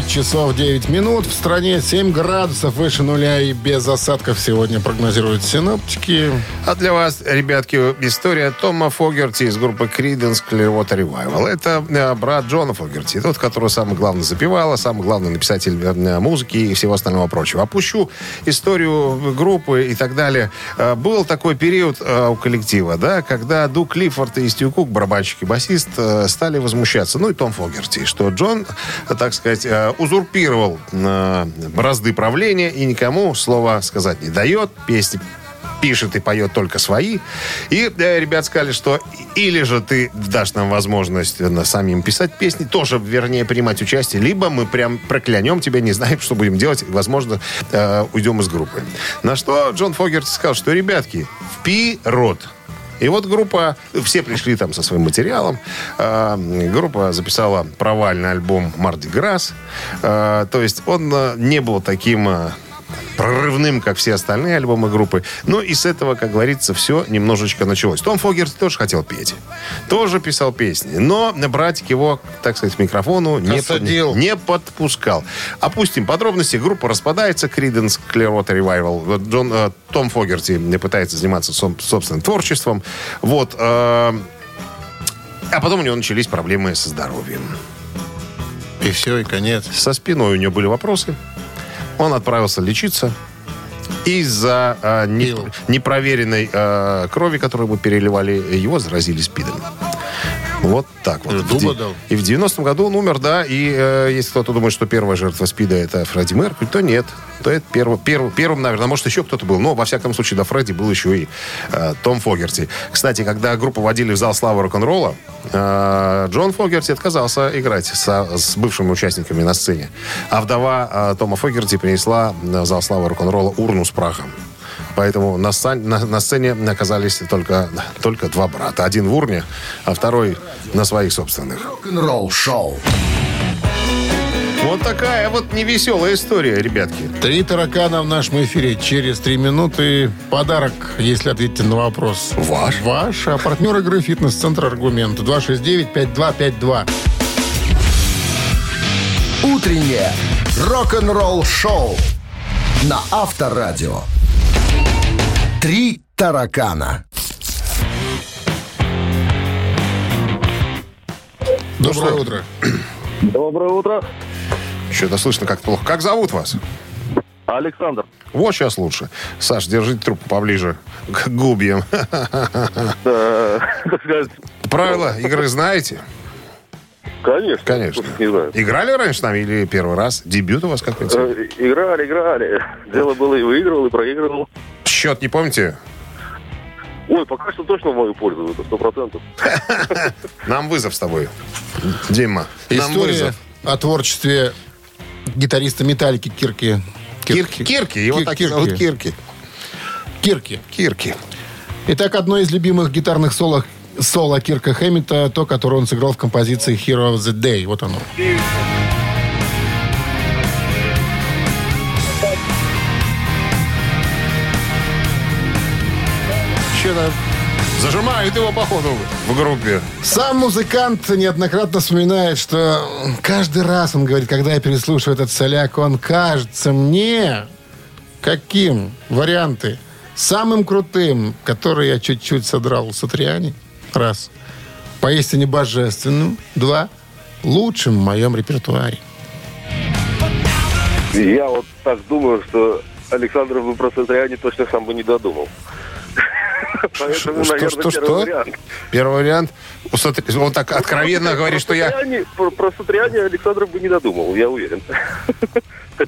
Speaker 2: 9 часов 9 минут. В стране 7 градусов выше нуля и без осадков сегодня прогнозируют синоптики.
Speaker 3: А для вас, ребятки, история Тома Фогерти из группы Creedence Clearwater Revival. Это э, брат Джона Фогерти, тот, который самый главный запевал, а самый главный написатель музыки и всего остального прочего. Опущу историю группы и так далее. Э, Был такой период э, у коллектива, да, когда Ду Клиффорд и Стью Кук, барабанщик и басист, стали возмущаться, ну и Том Фогерти, что Джон, так сказать, узурпировал э, бразды правления и никому слова сказать не дает, песни пишет и поет только свои. И э, ребят сказали, что или же ты дашь нам возможность э, самим писать песни, тоже, вернее, принимать участие, либо мы прям проклянем тебя, не знаем, что будем делать, возможно, э, уйдем из группы. На что Джон Фогерти сказал, что, ребятки, вперед! И вот группа, все пришли там со своим материалом. Э, группа записала провальный альбом «Марди Грасс». Э, то есть он э, не был таким прорывным, как все остальные альбомы группы. Ну и с этого, как говорится, все немножечко началось. Том Фогерти тоже хотел петь. Тоже писал песни. Но братик его, так сказать, к микрофону не,
Speaker 2: Осадил.
Speaker 3: не подпускал. Опустим подробности. Группа распадается. Creedence Clearwater Revival. Вот Джон, э, Том Фогерти пытается заниматься соб- собственным творчеством. Вот. э, а потом у него начались проблемы со здоровьем.
Speaker 2: И все, и конец.
Speaker 3: Со спиной у него были вопросы. Он отправился лечиться. Из-за э, не- непроверенной э, крови, которую мы переливали, его заразили СПИДом. Вот так вот.
Speaker 2: Дуба
Speaker 3: В де-
Speaker 2: дал.
Speaker 3: И в 90-м году он умер, да. И э, если кто-то думает, что первая жертва СПИДа это Фредди Меркьюри, то нет. То это перв, перв- первым, наверное, может, еще кто-то был. Но, во всяком случае, до Фредди был еще и э, Том Фогерти. Кстати, когда группу водили в зал славы рок-н-ролла, э, Джон Фогерти отказался играть со- с бывшими участниками на сцене. А вдова э, Тома Фогерти принесла в зал славы рок-н-ролла урну с прахом. Поэтому на, сан- на- на сцене оказались только, только два брата. Один в урне, а второй на своих собственных.
Speaker 1: Рок-н-ролл-шоу.
Speaker 3: Вот такая вот невеселая история, ребятки.
Speaker 2: Три таракана в нашем эфире. Через три минуты подарок, если ответите на вопрос.
Speaker 3: Ваш?
Speaker 2: Ваш. А партнер игры «Фитнес-центр Аргумент». 269-5252.
Speaker 1: Утреннее рок-н-ролл-шоу на Авторадио. Три таракана.
Speaker 2: Доброе
Speaker 3: что?
Speaker 2: утро.
Speaker 5: Доброе утро.
Speaker 3: Что-то слышно как плохо. Как зовут вас?
Speaker 5: Александр.
Speaker 3: Вот сейчас лучше. Саш, держите трубку поближе к губьям. Правила игры знаете?
Speaker 5: Конечно.
Speaker 3: Конечно.
Speaker 5: Не знаю.
Speaker 3: Играли раньше с нами или первый раз? Дебют у вас какой-то?
Speaker 5: Э, Играли, играли. Дело было и выигрывал, и проигрывал.
Speaker 3: Счет не помните?
Speaker 5: Ой, пока что точно в мою пользу, это сто процентов.
Speaker 3: Нам вызов с тобой. Дима, нам
Speaker 2: История
Speaker 3: вызов.
Speaker 2: о творчестве гитариста «Металлики» Кирки.
Speaker 3: Кирки. Кирки. Его так зовут Кирки.
Speaker 2: Кирки.
Speaker 3: Кирки.
Speaker 2: Итак, одно из любимых гитарных соло, соло Кирка Хэммита, то, которое он сыграл в композиции Hero of the Day. Вот оно.
Speaker 3: Зажимают его, походу, в группе.
Speaker 2: Сам музыкант неоднократно вспоминает, что каждый раз, он говорит, когда я переслушиваю этот соляк, он кажется мне каким? Варианты. Самым крутым, который я чуть-чуть содрал у Сатриани. Раз. Поистине божественным. Два. Лучшим в моем репертуаре.
Speaker 7: Я вот так думаю, что Александр бы про Сатриани точно сам бы не додумал. Поэтому,
Speaker 3: Что,
Speaker 7: наверное,
Speaker 3: что,
Speaker 7: первый
Speaker 3: что?
Speaker 7: вариант.
Speaker 3: Первый вариант. Ну, Он так откровенно говорит, что я...
Speaker 7: Про, Сатриани Александр бы не додумал, я уверен.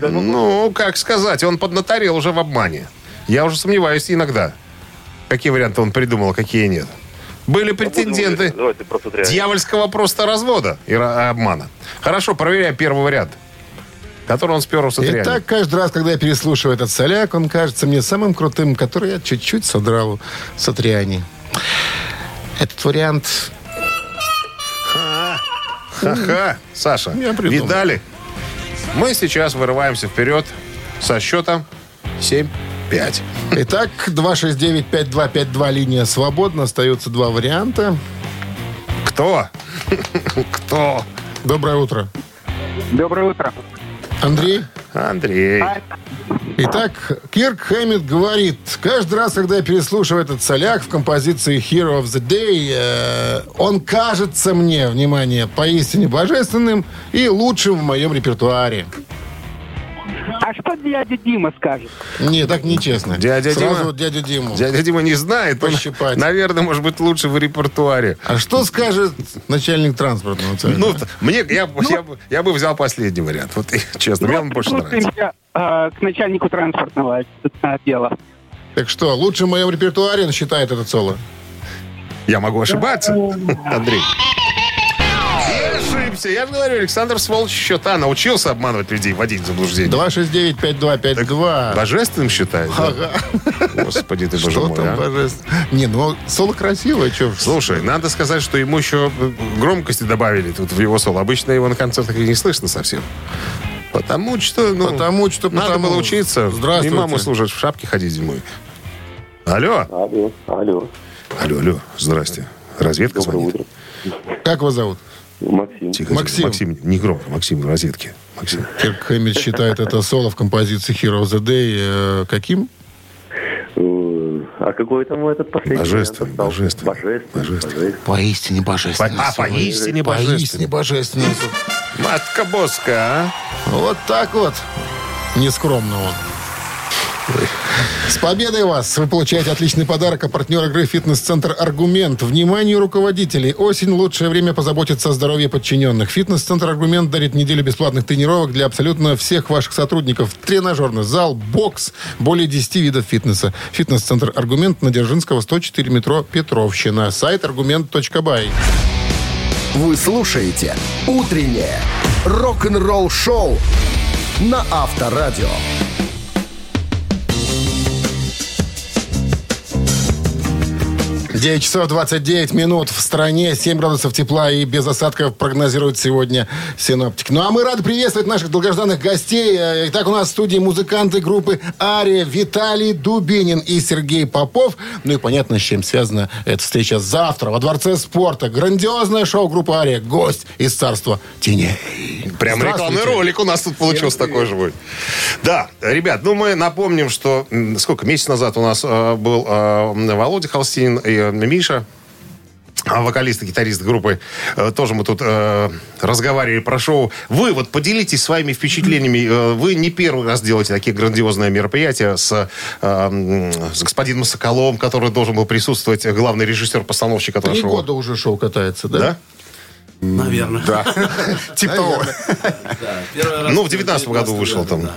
Speaker 7: Ну,
Speaker 3: Ну, как сказать, он поднаторел уже в обмане. Я уже сомневаюсь иногда. Какие варианты он придумал, а какие нет. Были
Speaker 7: будем
Speaker 3: претенденты дьявольского просто развода и обмана. Хорошо, проверяем первый вариант. Который он спер у Сатриани.
Speaker 2: Итак, каждый раз, когда я переслушиваю этот соляк, он кажется мне самым крутым, который я чуть-чуть содрал у Сатриани. Этот вариант...
Speaker 3: Ха-ха. Саша, видали? Мы сейчас вырываемся вперед со счетом 7-5.
Speaker 2: Итак, 269-5252 линия свободна. Остаются два варианта.
Speaker 3: Кто? Кто?
Speaker 2: Доброе утро.
Speaker 5: Доброе утро.
Speaker 2: Андрей?
Speaker 3: Андрей.
Speaker 2: Итак, Кирк Хэммит говорит, каждый раз, когда я переслушиваю этот соляк в композиции Hero of the Day, э, он кажется мне, внимание, поистине божественным и лучшим в моем репертуаре.
Speaker 5: А что дядя Дима скажет?
Speaker 2: Не, так нечестно.
Speaker 3: Дядя
Speaker 2: Сразу
Speaker 3: Дима?
Speaker 2: дядю Диму.
Speaker 3: Дядя Дима не знает. Он,
Speaker 2: Пощипать.
Speaker 3: наверное, может быть, лучше в репертуаре.
Speaker 2: А что скажет начальник транспортного центра?
Speaker 3: Ну, мне, я, я, бы- я бы взял последний вариант. Вот, честно, мне он больше нравится.
Speaker 5: Э, к начальнику транспортного отдела.
Speaker 2: Так что, лучше в моем репертуаре он считает этот соло?
Speaker 3: Я могу ошибаться, Андрей. Я ошибся. Я же говорю, Александр Сволочь счета научился обманывать людей, вводить в заблуждение.
Speaker 2: 269-5252.
Speaker 3: Божественным считает? да?
Speaker 2: Ага.
Speaker 3: Господи ты, боже
Speaker 2: Что
Speaker 3: мой.
Speaker 2: там
Speaker 3: а.
Speaker 2: божественно? Не, ну соло красивое, что?
Speaker 3: Слушай, надо сказать, что ему еще громкости добавили тут в его соло. Обычно его на концертах и не слышно совсем. Потому что, ну,
Speaker 2: Потому что,
Speaker 3: надо
Speaker 2: потому.
Speaker 3: было учиться.
Speaker 2: Здравствуйте.
Speaker 3: И маму служат в шапке ходить зимой. Алло.
Speaker 7: Алло, алло.
Speaker 3: Алло, алло. Здрасте. Разведка
Speaker 7: Доброе
Speaker 3: звонит.
Speaker 7: утро.
Speaker 2: Как вас зовут?
Speaker 7: Максим.
Speaker 3: Тихо,
Speaker 2: Максим.
Speaker 3: Максим. Не громко. Максим в розетке. Максим.
Speaker 2: Кирк Хэммит считает это соло в композиции Hero of the Day э, каким?
Speaker 7: Э, А какой там этот последний?
Speaker 3: Божественный,
Speaker 7: остался?
Speaker 3: божественный,
Speaker 7: Божественный.
Speaker 3: божественный.
Speaker 2: Поистине божественный.
Speaker 3: А, поистине
Speaker 2: Поистине
Speaker 3: божественный.
Speaker 2: божественный.
Speaker 3: Матка Боска, а?
Speaker 2: Вот так вот. Нескромно он. С победой вас! Вы получаете отличный подарок от партнера игры «Фитнес-центр Аргумент». Вниманию руководителей! Осень – лучшее время позаботиться о здоровье подчиненных. «Фитнес-центр Аргумент» дарит неделю бесплатных тренировок для абсолютно всех ваших сотрудников. Тренажерный зал, бокс, более 10 видов фитнеса. «Фитнес-центр Аргумент» на Дзержинского, 104 метро Петровщина. Сайт аргумент.бай.
Speaker 1: Вы слушаете «Утреннее рок-н-ролл-шоу» на Авторадио.
Speaker 2: Девять часов 29 минут в стране, 7 градусов тепла и без осадков прогнозируют сегодня синоптик. Ну а мы рады приветствовать наших долгожданных гостей. Э, Итак, у нас в студии музыканты группы «Ария» Виталий Дубинин и Сергей Попов. Ну и понятно, с чем связана эта встреча завтра во Дворце спорта. Грандиозное шоу группы «Ария». Гость из царства теней.
Speaker 3: Прям рекламный ролик у нас тут получился такой же будет. Да, ребят, ну мы напомним, что сколько, месяц назад у нас э, был э, Володя Холстинин и Миша, а, вокалист и гитарист группы. Э, Тоже мы тут э, разговаривали про шоу. Вы вот поделитесь своими впечатлениями. Э, Вы не первый раз делаете такие грандиозные мероприятия с, э, с господином Соколовым, который должен был присутствовать, главный режиссер-постановщик этого
Speaker 2: Три
Speaker 3: шоу.
Speaker 2: года уже шоу катается, да?
Speaker 3: Да?
Speaker 8: Наверное.
Speaker 3: Да. Типа того.
Speaker 8: Да, первый раз
Speaker 3: Ну, в 19 году вышел там.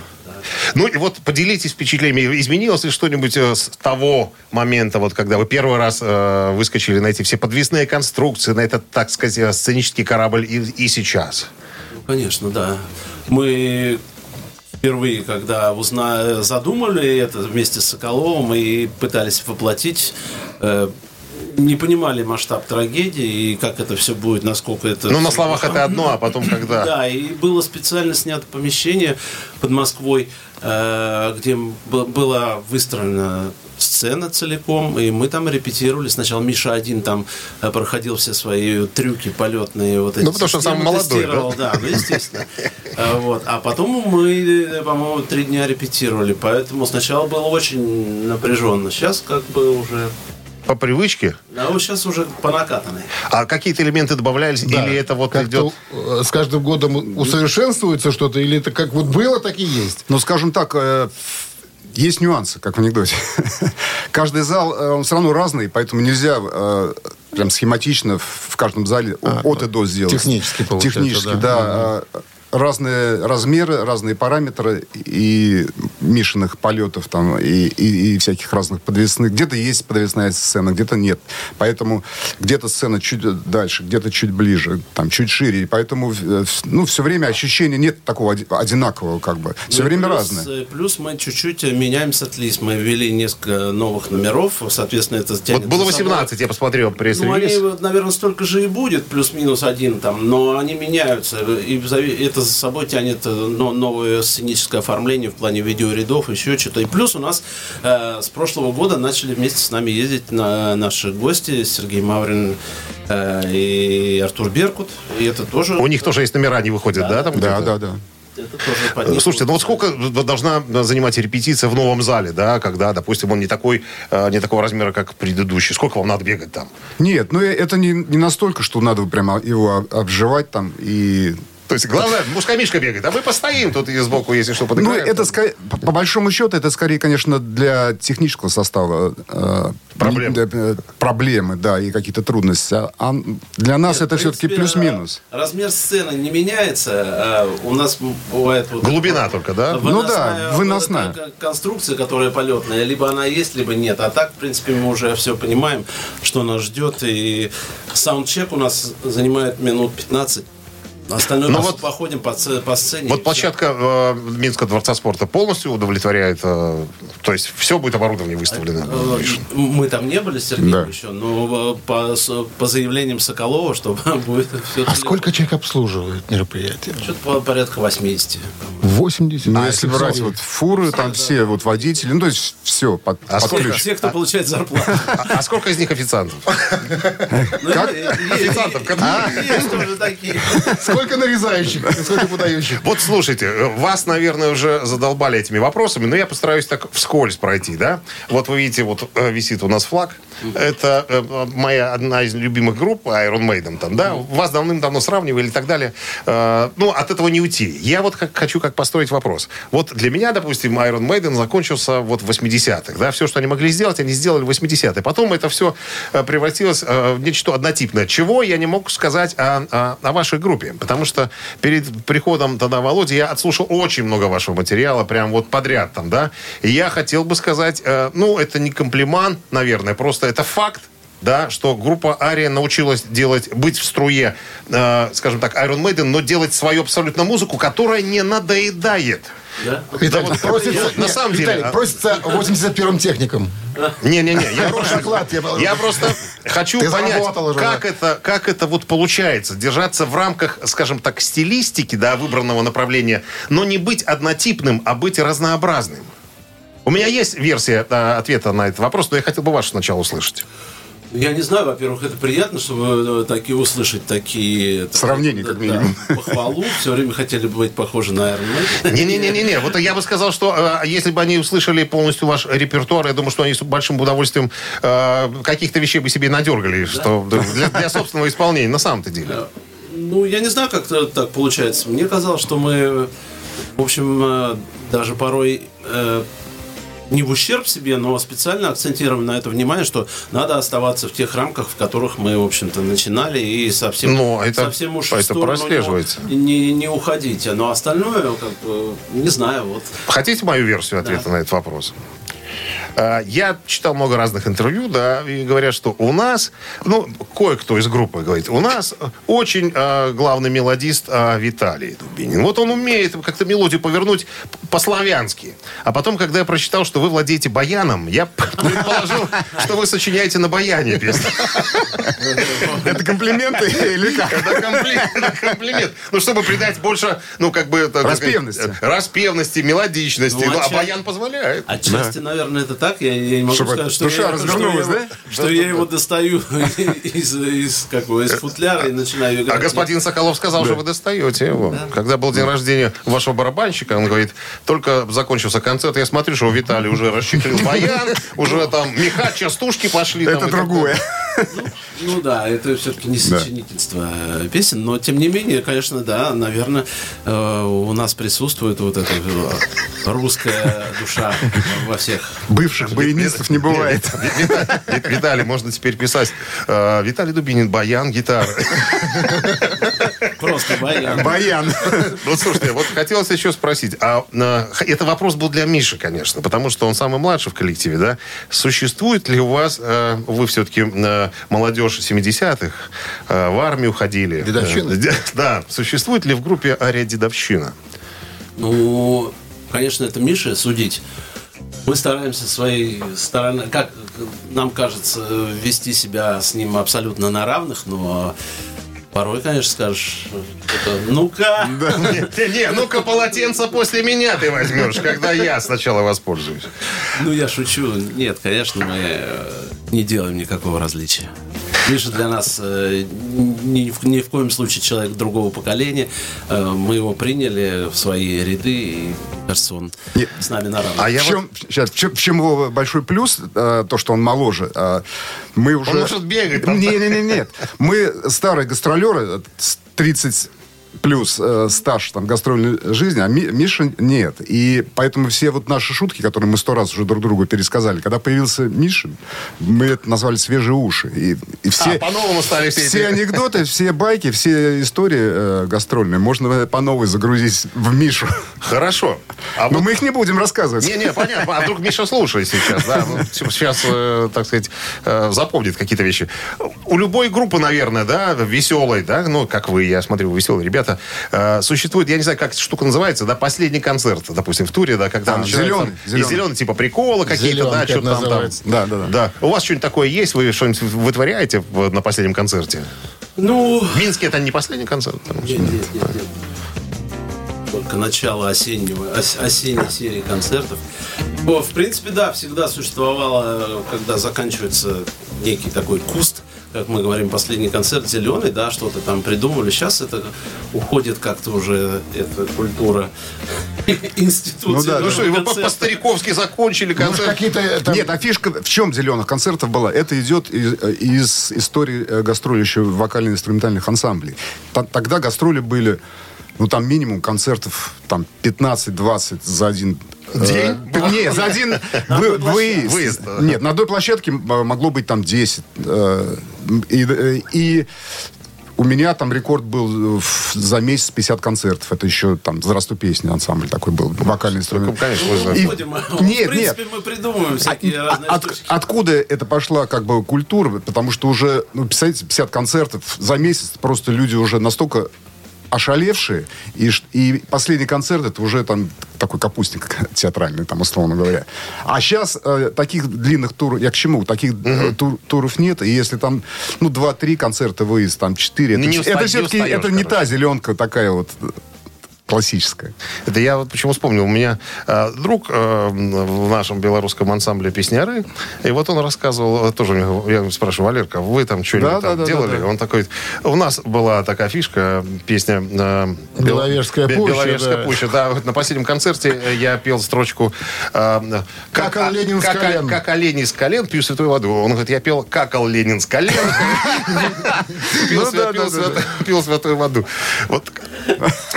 Speaker 3: Ну, и вот поделитесь впечатлениями. Изменилось ли что-нибудь э, с того момента, вот когда вы первый раз э, выскочили на эти все подвесные конструкции, на этот, так сказать, э, сценический корабль и, и сейчас?
Speaker 8: Конечно, да. Мы впервые, когда узна... задумали это вместе с Соколовым и пытались воплотить, э, не понимали масштаб трагедии и как это все будет, насколько это...
Speaker 3: Ну, на словах это одно, а потом когда...
Speaker 8: Да, и было специально снято помещение под Москвой, э, где была выстроена сцена целиком, и мы там репетировали. Сначала Миша один там э, проходил все свои трюки полетные. Вот эти
Speaker 3: Ну, потому что
Speaker 8: системы
Speaker 3: молодой, да?
Speaker 8: да, ну, естественно. А, Вот. А потом мы, э, по-моему, три дня репетировали, поэтому сначала было очень напряженно. Сейчас как бы уже
Speaker 3: По привычке?
Speaker 8: А вот сейчас уже по накатанной.
Speaker 3: А какие-то элементы добавлялись?
Speaker 2: Да.
Speaker 3: Или это вот
Speaker 2: Как-то,
Speaker 3: идет...
Speaker 2: э, с каждым годом усовершенствуется что-то, или это как вот было, так и есть?
Speaker 9: Ну, скажем так, э, есть нюансы, как в анекдоте. Каждый зал, э, он все равно разный, поэтому нельзя э, прям схематично в в каждом зале
Speaker 2: А,
Speaker 9: от и до сделать.
Speaker 2: технически получается,
Speaker 9: Технически,
Speaker 2: да.
Speaker 9: да. Разные размеры, разные параметры и мишенных полетов там, и, и- и всяких разных подвесных. Где-то есть подвесная сцена, где-то нет. Поэтому где-то сцена чуть дальше, где-то чуть ближе, там, чуть шире. И поэтому э, ну, все время ощущения нет такого оди- одинакового как бы. Все
Speaker 8: Ну
Speaker 9: время
Speaker 8: плюс,
Speaker 9: разное.
Speaker 8: э, Плюс мы чуть-чуть меняем сет-лист. Мы ввели несколько новых номеров. Соответственно, это
Speaker 3: Вот
Speaker 8: тянет
Speaker 3: было
Speaker 8: за собой-
Speaker 3: 18, я посмотрел
Speaker 8: Ну,
Speaker 3: пресс-релиз.
Speaker 8: они, вот, наверное, столько же и будет, плюс-минус один там, но они меняются. И это за собой тянет э, но- новое сценическое оформление в плане видеорядов, еще что-то. И плюс у нас э, с прошлого года начали вместе с нами ездить на наши гости Сергей Маврин э, и Артур Беркут. И это тоже...
Speaker 3: У них тоже есть номера, они выходят, да? там
Speaker 9: Да,
Speaker 3: где-то?
Speaker 9: да, да.
Speaker 8: это тоже под них
Speaker 3: Слушайте, ну вот сколько должна занимать репетиция в новом зале, да, когда, допустим, он не такой, э, не такого размера, как предыдущий. Сколько вам надо бегать там?
Speaker 9: Нет, ну э, это не, не настолько, что надо прямо его об- обживать там и...
Speaker 3: То есть, главное, мушка-мишка бегает, а мы постоим тут и сбоку, если что,
Speaker 9: Ну,
Speaker 3: подыграем.
Speaker 9: это,
Speaker 3: там.
Speaker 9: скорее, по, большому счету, это скорее, конечно, для технического состава э,
Speaker 3: Проблем.
Speaker 9: не- э, проблемы, да, и какие-то трудности. А, а для нас
Speaker 8: Нет,
Speaker 9: это все-таки плюс-минус.
Speaker 8: а, Размер сцены не меняется. а У нас бывает... вот-
Speaker 3: Глубина только, да?
Speaker 9: Ну да, выносная.
Speaker 8: вот Конструкция, которая полетная. Либо она есть, либо нет. А так, в принципе, мы уже все понимаем, что нас ждет. И саундчек у нас занимает минут 15. Остальное
Speaker 3: Ну вот-
Speaker 8: походим по, по сцене.
Speaker 3: Вот площадка э, Минского дворца спорта полностью удовлетворяет, э, то есть все будет оборудование выставлено.
Speaker 8: Э, Мы там не были с Сергеем
Speaker 9: Да.
Speaker 8: еще, но э, по, по заявлениям Соколова, что будет все
Speaker 2: А сколько человек обслуживает мероприятие?
Speaker 8: Что-то порядка 80.
Speaker 2: 80?
Speaker 9: Ну,
Speaker 2: А,
Speaker 9: если брать
Speaker 2: все-
Speaker 9: вот фуры, там все вот водители, ну, то есть все под,
Speaker 3: А
Speaker 9: под
Speaker 3: сколько-
Speaker 9: ключ.
Speaker 8: Те, кто получает зарплату.
Speaker 3: А, а сколько из них официантов?
Speaker 8: Ну, е- Есть тоже такие.
Speaker 2: Сколько нарезающих, сколько подающих?
Speaker 3: Вот слушайте, вас, наверное, уже задолбали этими вопросами, но я постараюсь так вскользь пройти, да? Вот вы видите, вот э, висит у нас флаг. Это э, моя одна из любимых групп, Iron Maiden там, да? Вас давным-давно сравнивали и так далее. Э, Ну, от этого не уйти. Я вот как, хочу как построить вопрос. Вот для меня, допустим, Iron Maiden закончился вот в 80-х, да? Все, что они могли сделать, они сделали в 80-е. Потом это все превратилось в нечто однотипное. Чего я не мог сказать о, о- о вашей группе? Потому что перед приходом тогда Володи я отслушал очень много вашего материала, прям вот подряд там, да? И я хотел бы сказать, э, ну, это не комплимент, наверное, просто это факт, да, что группа Ария научилась делать, быть в струе, э, скажем так, Iron Maiden, но делать свою абсолютно музыку, которая не надоедает.
Speaker 8: Да?
Speaker 2: Виталий,
Speaker 3: вот
Speaker 2: просится,
Speaker 3: я- на
Speaker 2: нет,
Speaker 3: самом деле,
Speaker 2: Виталий,
Speaker 3: а-
Speaker 2: просится 81-м техником.
Speaker 3: Не-не-не, я,
Speaker 2: Хороший оклад, я
Speaker 3: я просто хочу
Speaker 2: Ты
Speaker 3: понять,
Speaker 2: уже,
Speaker 3: как
Speaker 2: да.
Speaker 3: это, как это вот получается, держаться в рамках, скажем так, стилистики, да, выбранного направления, но не быть однотипным, а быть разнообразным. У меня есть версия э, ответа на этот вопрос, но я хотел бы вашу сначала услышать.
Speaker 8: Я не знаю, во-первых, это приятно, чтобы э, такие услышать такие...
Speaker 9: Сравнения,
Speaker 8: да,
Speaker 9: как минимум.
Speaker 8: да, похвалу. Все время хотели бы быть похожи на Iron Man.
Speaker 3: Не-не-не-не, вот я бы сказал, что э, если бы они услышали полностью ваш репертуар, я думаю, что они с большим удовольствием э, каких-то вещей бы себе надергали, что для, для собственного исполнения, на самом-то деле.
Speaker 8: Ну, я не знаю, как так получается. Мне казалось, что мы, в общем, э, даже порой э, не в ущерб себе, но специально акцентируем на это внимание, что надо оставаться в тех рамках, в которых мы, в общем-то, начинали, и совсем,
Speaker 3: Ну, это-
Speaker 8: совсем уж
Speaker 3: это прослеживается.
Speaker 8: Не, не, не уходить. Но остальное, как бы, не знаю, вот.
Speaker 3: Хотите мою версию ответа на этот вопрос? Э, Я читал много разных интервью, да, и говорят, что у нас, ну, кое-кто из группы говорит, у нас очень э, главный мелодист э, Виталий Дубинин. Вот он умеет как-то мелодию повернуть по-славянски. А потом, когда я прочитал, что вы владеете баяном, я предположил, что вы сочиняете на баяне песню.
Speaker 9: Это комплименты или как?
Speaker 3: Это комплимент. Ну, чтобы придать больше, ну, как бы...
Speaker 9: Распевности.
Speaker 3: Распевности, мелодичности.
Speaker 8: Ну,
Speaker 3: а баян позволяет.
Speaker 8: Отчасти, наверное, это так. Так, я, я не могу
Speaker 9: Чтобы
Speaker 8: сказать, что
Speaker 9: душа
Speaker 8: я,
Speaker 9: развернулась,
Speaker 8: что я,
Speaker 9: да?
Speaker 8: Что я его достаю из, из, какого, из футляра и начинаю играть.
Speaker 3: А господин Соколов сказал, что вы достаете его. Когда был день рождения вашего барабанщика, он говорит, только закончился концерт, я смотрю, что Виталий уже расчехлил баян, уже там меха, частушки пошли.
Speaker 9: Это другое.
Speaker 8: Ну да, это все-таки не сочинительство э, песен, но тем не менее, конечно, да, наверное, э, у нас присутствует вот эта э, русская душа во всех.
Speaker 9: Бывших баянистов не бывает.
Speaker 3: Виталий, можно теперь писать. э, Виталий Дубинин, баян, гитара.
Speaker 8: Просто баян.
Speaker 9: Баян.
Speaker 3: Ну, слушайте, вот хотелось еще спросить. А э, это вопрос был для Миши, конечно, потому что он самый младший в коллективе, да? Существует ли у вас, э, вы все-таки молодежь 70-х, э, в армию ходили?
Speaker 2: Дедовщина?
Speaker 3: Де- Да. Существует ли в группе Ария Дедовщина?
Speaker 8: Ну, конечно, это Миша судить. Мы стараемся своей стороны, как нам кажется, вести себя с ним абсолютно на равных, но порой, конечно, скажешь, ну-ка,
Speaker 3: Не, не, ну-ка полотенце после меня ты возьмешь, когда я сначала воспользуюсь.
Speaker 8: ну я шучу. Нет, конечно, мы э, не делаем никакого различия. Миша для нас э, ни, в- ни в коем случае человек другого поколения. Э, Мы его приняли в свои ряды, и, мне кажется, он
Speaker 9: Нет.
Speaker 8: с нами на равных.
Speaker 3: А я
Speaker 9: в, чем, щас, в, чем, в чем его большой плюс, э, то, что он моложе. э, мы уже...
Speaker 3: может бегать там.
Speaker 9: Не, не, не, нет. Мы старые гастролеры, э, с 30 плюс э, стаж там, гастрольной жизни, а Ми- Миша нет. И поэтому все вот наши шутки, которые мы сто раз уже друг другу пересказали, когда появился Миша, мы это назвали «свежие уши». И, и все,
Speaker 3: А, по-новому стали все
Speaker 9: все анекдоты, все байки, все истории э, гастрольные можно по новой загрузить в Мишу.
Speaker 3: Хорошо. А
Speaker 9: Но
Speaker 3: вот-
Speaker 9: мы их не будем рассказывать.
Speaker 3: Не-не, понятно. А вдруг Миша слушает сейчас, да? Ну, сейчас, э, так сказать, э, запомнит какие-то вещи. У любой группы, наверное, да, веселой, да, ну, как вы, я смотрю, вы веселые ребята, э, существует, я не знаю, как эта штука называется, да, последний концерт, допустим, в туре, да, когда
Speaker 9: А,
Speaker 3: начинается-
Speaker 9: зеленый,
Speaker 3: И
Speaker 9: зеленый.
Speaker 3: зеленый, типа приколы какие-то, да, что-то там, там.
Speaker 9: Да, да, да.
Speaker 3: Да. У вас что-нибудь такое есть? Вы что-нибудь вытворяете на последнем концерте?
Speaker 8: Ну,
Speaker 3: В Минске это не последний концерт?
Speaker 8: Нет, нет, нет, нет. Только начало осеннего, ос- осенней серии концертов. О, в принципе, да, всегда существовало, когда заканчивается некий такой куст, как мы говорим, последний концерт зеленый, да, что-то там придумали. Сейчас это уходит как-то уже, эта культура институции.
Speaker 9: Ну да,
Speaker 3: Ну что,
Speaker 8: концерта.
Speaker 3: по-стариковски закончили
Speaker 2: Может,
Speaker 3: концерт?
Speaker 2: какие-то э, там-
Speaker 9: Нет, а фишка в чем зеленых концертов была? Это идет из, из истории э, гастролей еще вокально-инструментальных ансамблей. Тогда гастроли были, ну, там минимум концертов там 15-20 за один... э,
Speaker 3: День?
Speaker 9: Нет, за один вы- выезд.
Speaker 3: Выезд.
Speaker 9: Нет, на одной площадке э, могло быть там 10. э, И, э, и у меня там рекорд был э, в- за месяц 50 концертов. Это еще там «Здравствуй, песня» ансамбль такой был, вокальный инструмент.
Speaker 3: Ну, конечно, вы знаете.
Speaker 9: И-. Нет,
Speaker 8: в
Speaker 9: нет.
Speaker 8: принципе, мы придумываем всякие
Speaker 9: А-
Speaker 8: разные
Speaker 9: от-
Speaker 8: штучки.
Speaker 9: откуда это пошла как бы культура? Потому что уже, ну, представляете, 50 концертов за месяц просто люди уже настолько ошалевшие, и, и последний концерт это уже там такой капустник театральный, там, условно говоря. А сейчас таких длинных туров, я к чему, таких э, тур- туров нет, и если там, ну, 2-3 концерта выезд, там 4,
Speaker 3: Ну,
Speaker 9: это,
Speaker 3: не
Speaker 9: это
Speaker 3: не
Speaker 9: все-таки, это не
Speaker 3: короче.
Speaker 9: та зеленка такая вот э, классическая.
Speaker 3: Это я вот почему вспомнил. У меня э, друг э, в нашем белорусском ансамбле песняры, и вот он рассказывал, э, тоже я спрашиваю, Валерка, вы там что-нибудь
Speaker 9: Да,
Speaker 3: там
Speaker 9: да,
Speaker 3: делали?
Speaker 9: да, да.
Speaker 3: Он такой, у нас была такая фишка, песня... э, Бел-
Speaker 2: Беловежская
Speaker 3: Бе-
Speaker 2: пуща,
Speaker 3: Беловежская
Speaker 2: да.
Speaker 3: пуща, да. Вот на последнем концерте э, я пел строчку... э,
Speaker 2: Как ол Ленин с
Speaker 3: как,
Speaker 2: колен».
Speaker 3: Как олень с колен пью святую воду. Он говорит, я пел как ол Ленин с колен. Пил святую воду. Вот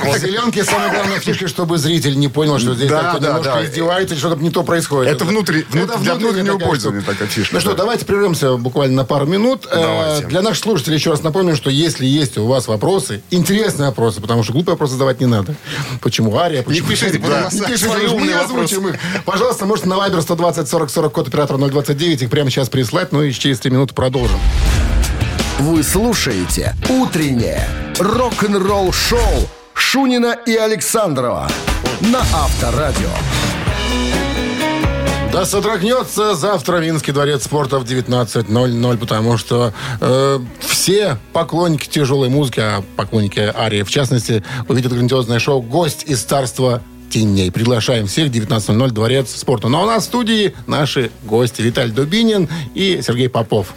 Speaker 2: В зеленке самая главная фишка, чтобы зритель не понял, что здесь
Speaker 9: Да,
Speaker 2: как-то
Speaker 9: да,
Speaker 2: немножко
Speaker 9: да.
Speaker 2: издевается, или что-то не то происходит.
Speaker 9: Это внутри- внут- для внутреннего
Speaker 2: такая
Speaker 9: пользования такая фишка,
Speaker 2: Ну что,
Speaker 9: да.
Speaker 2: давайте прервемся буквально на пару минут. Э,
Speaker 3: Давайте.
Speaker 2: Для наших слушателей еще раз напомню, что если есть у вас вопросы, интересные вопросы, потому что глупые вопросы задавать не надо. Почему Ария? Почему...
Speaker 3: пишите,
Speaker 2: Да. Не пишите,
Speaker 3: умные
Speaker 2: не озвучим их. Пожалуйста, можете на Viber 120 40 40 код оператора 029 их прямо сейчас прислать, ну и через 3 минуты продолжим.
Speaker 1: Вы слушаете «Утреннее рок-н-ролл-шоу» Шунина и Александрова на Авторадио.
Speaker 2: Да содрогнется завтра Минский дворец спорта в 19.00, потому что э, все поклонники тяжелой музыки, а поклонники Арии в частности, увидят грандиозное шоу «Гость из царства Теней. Приглашаем всех 19.00 Дворец спорта. Ну а у нас в студии наши гости Виталий Дубинин и Сергей Попов.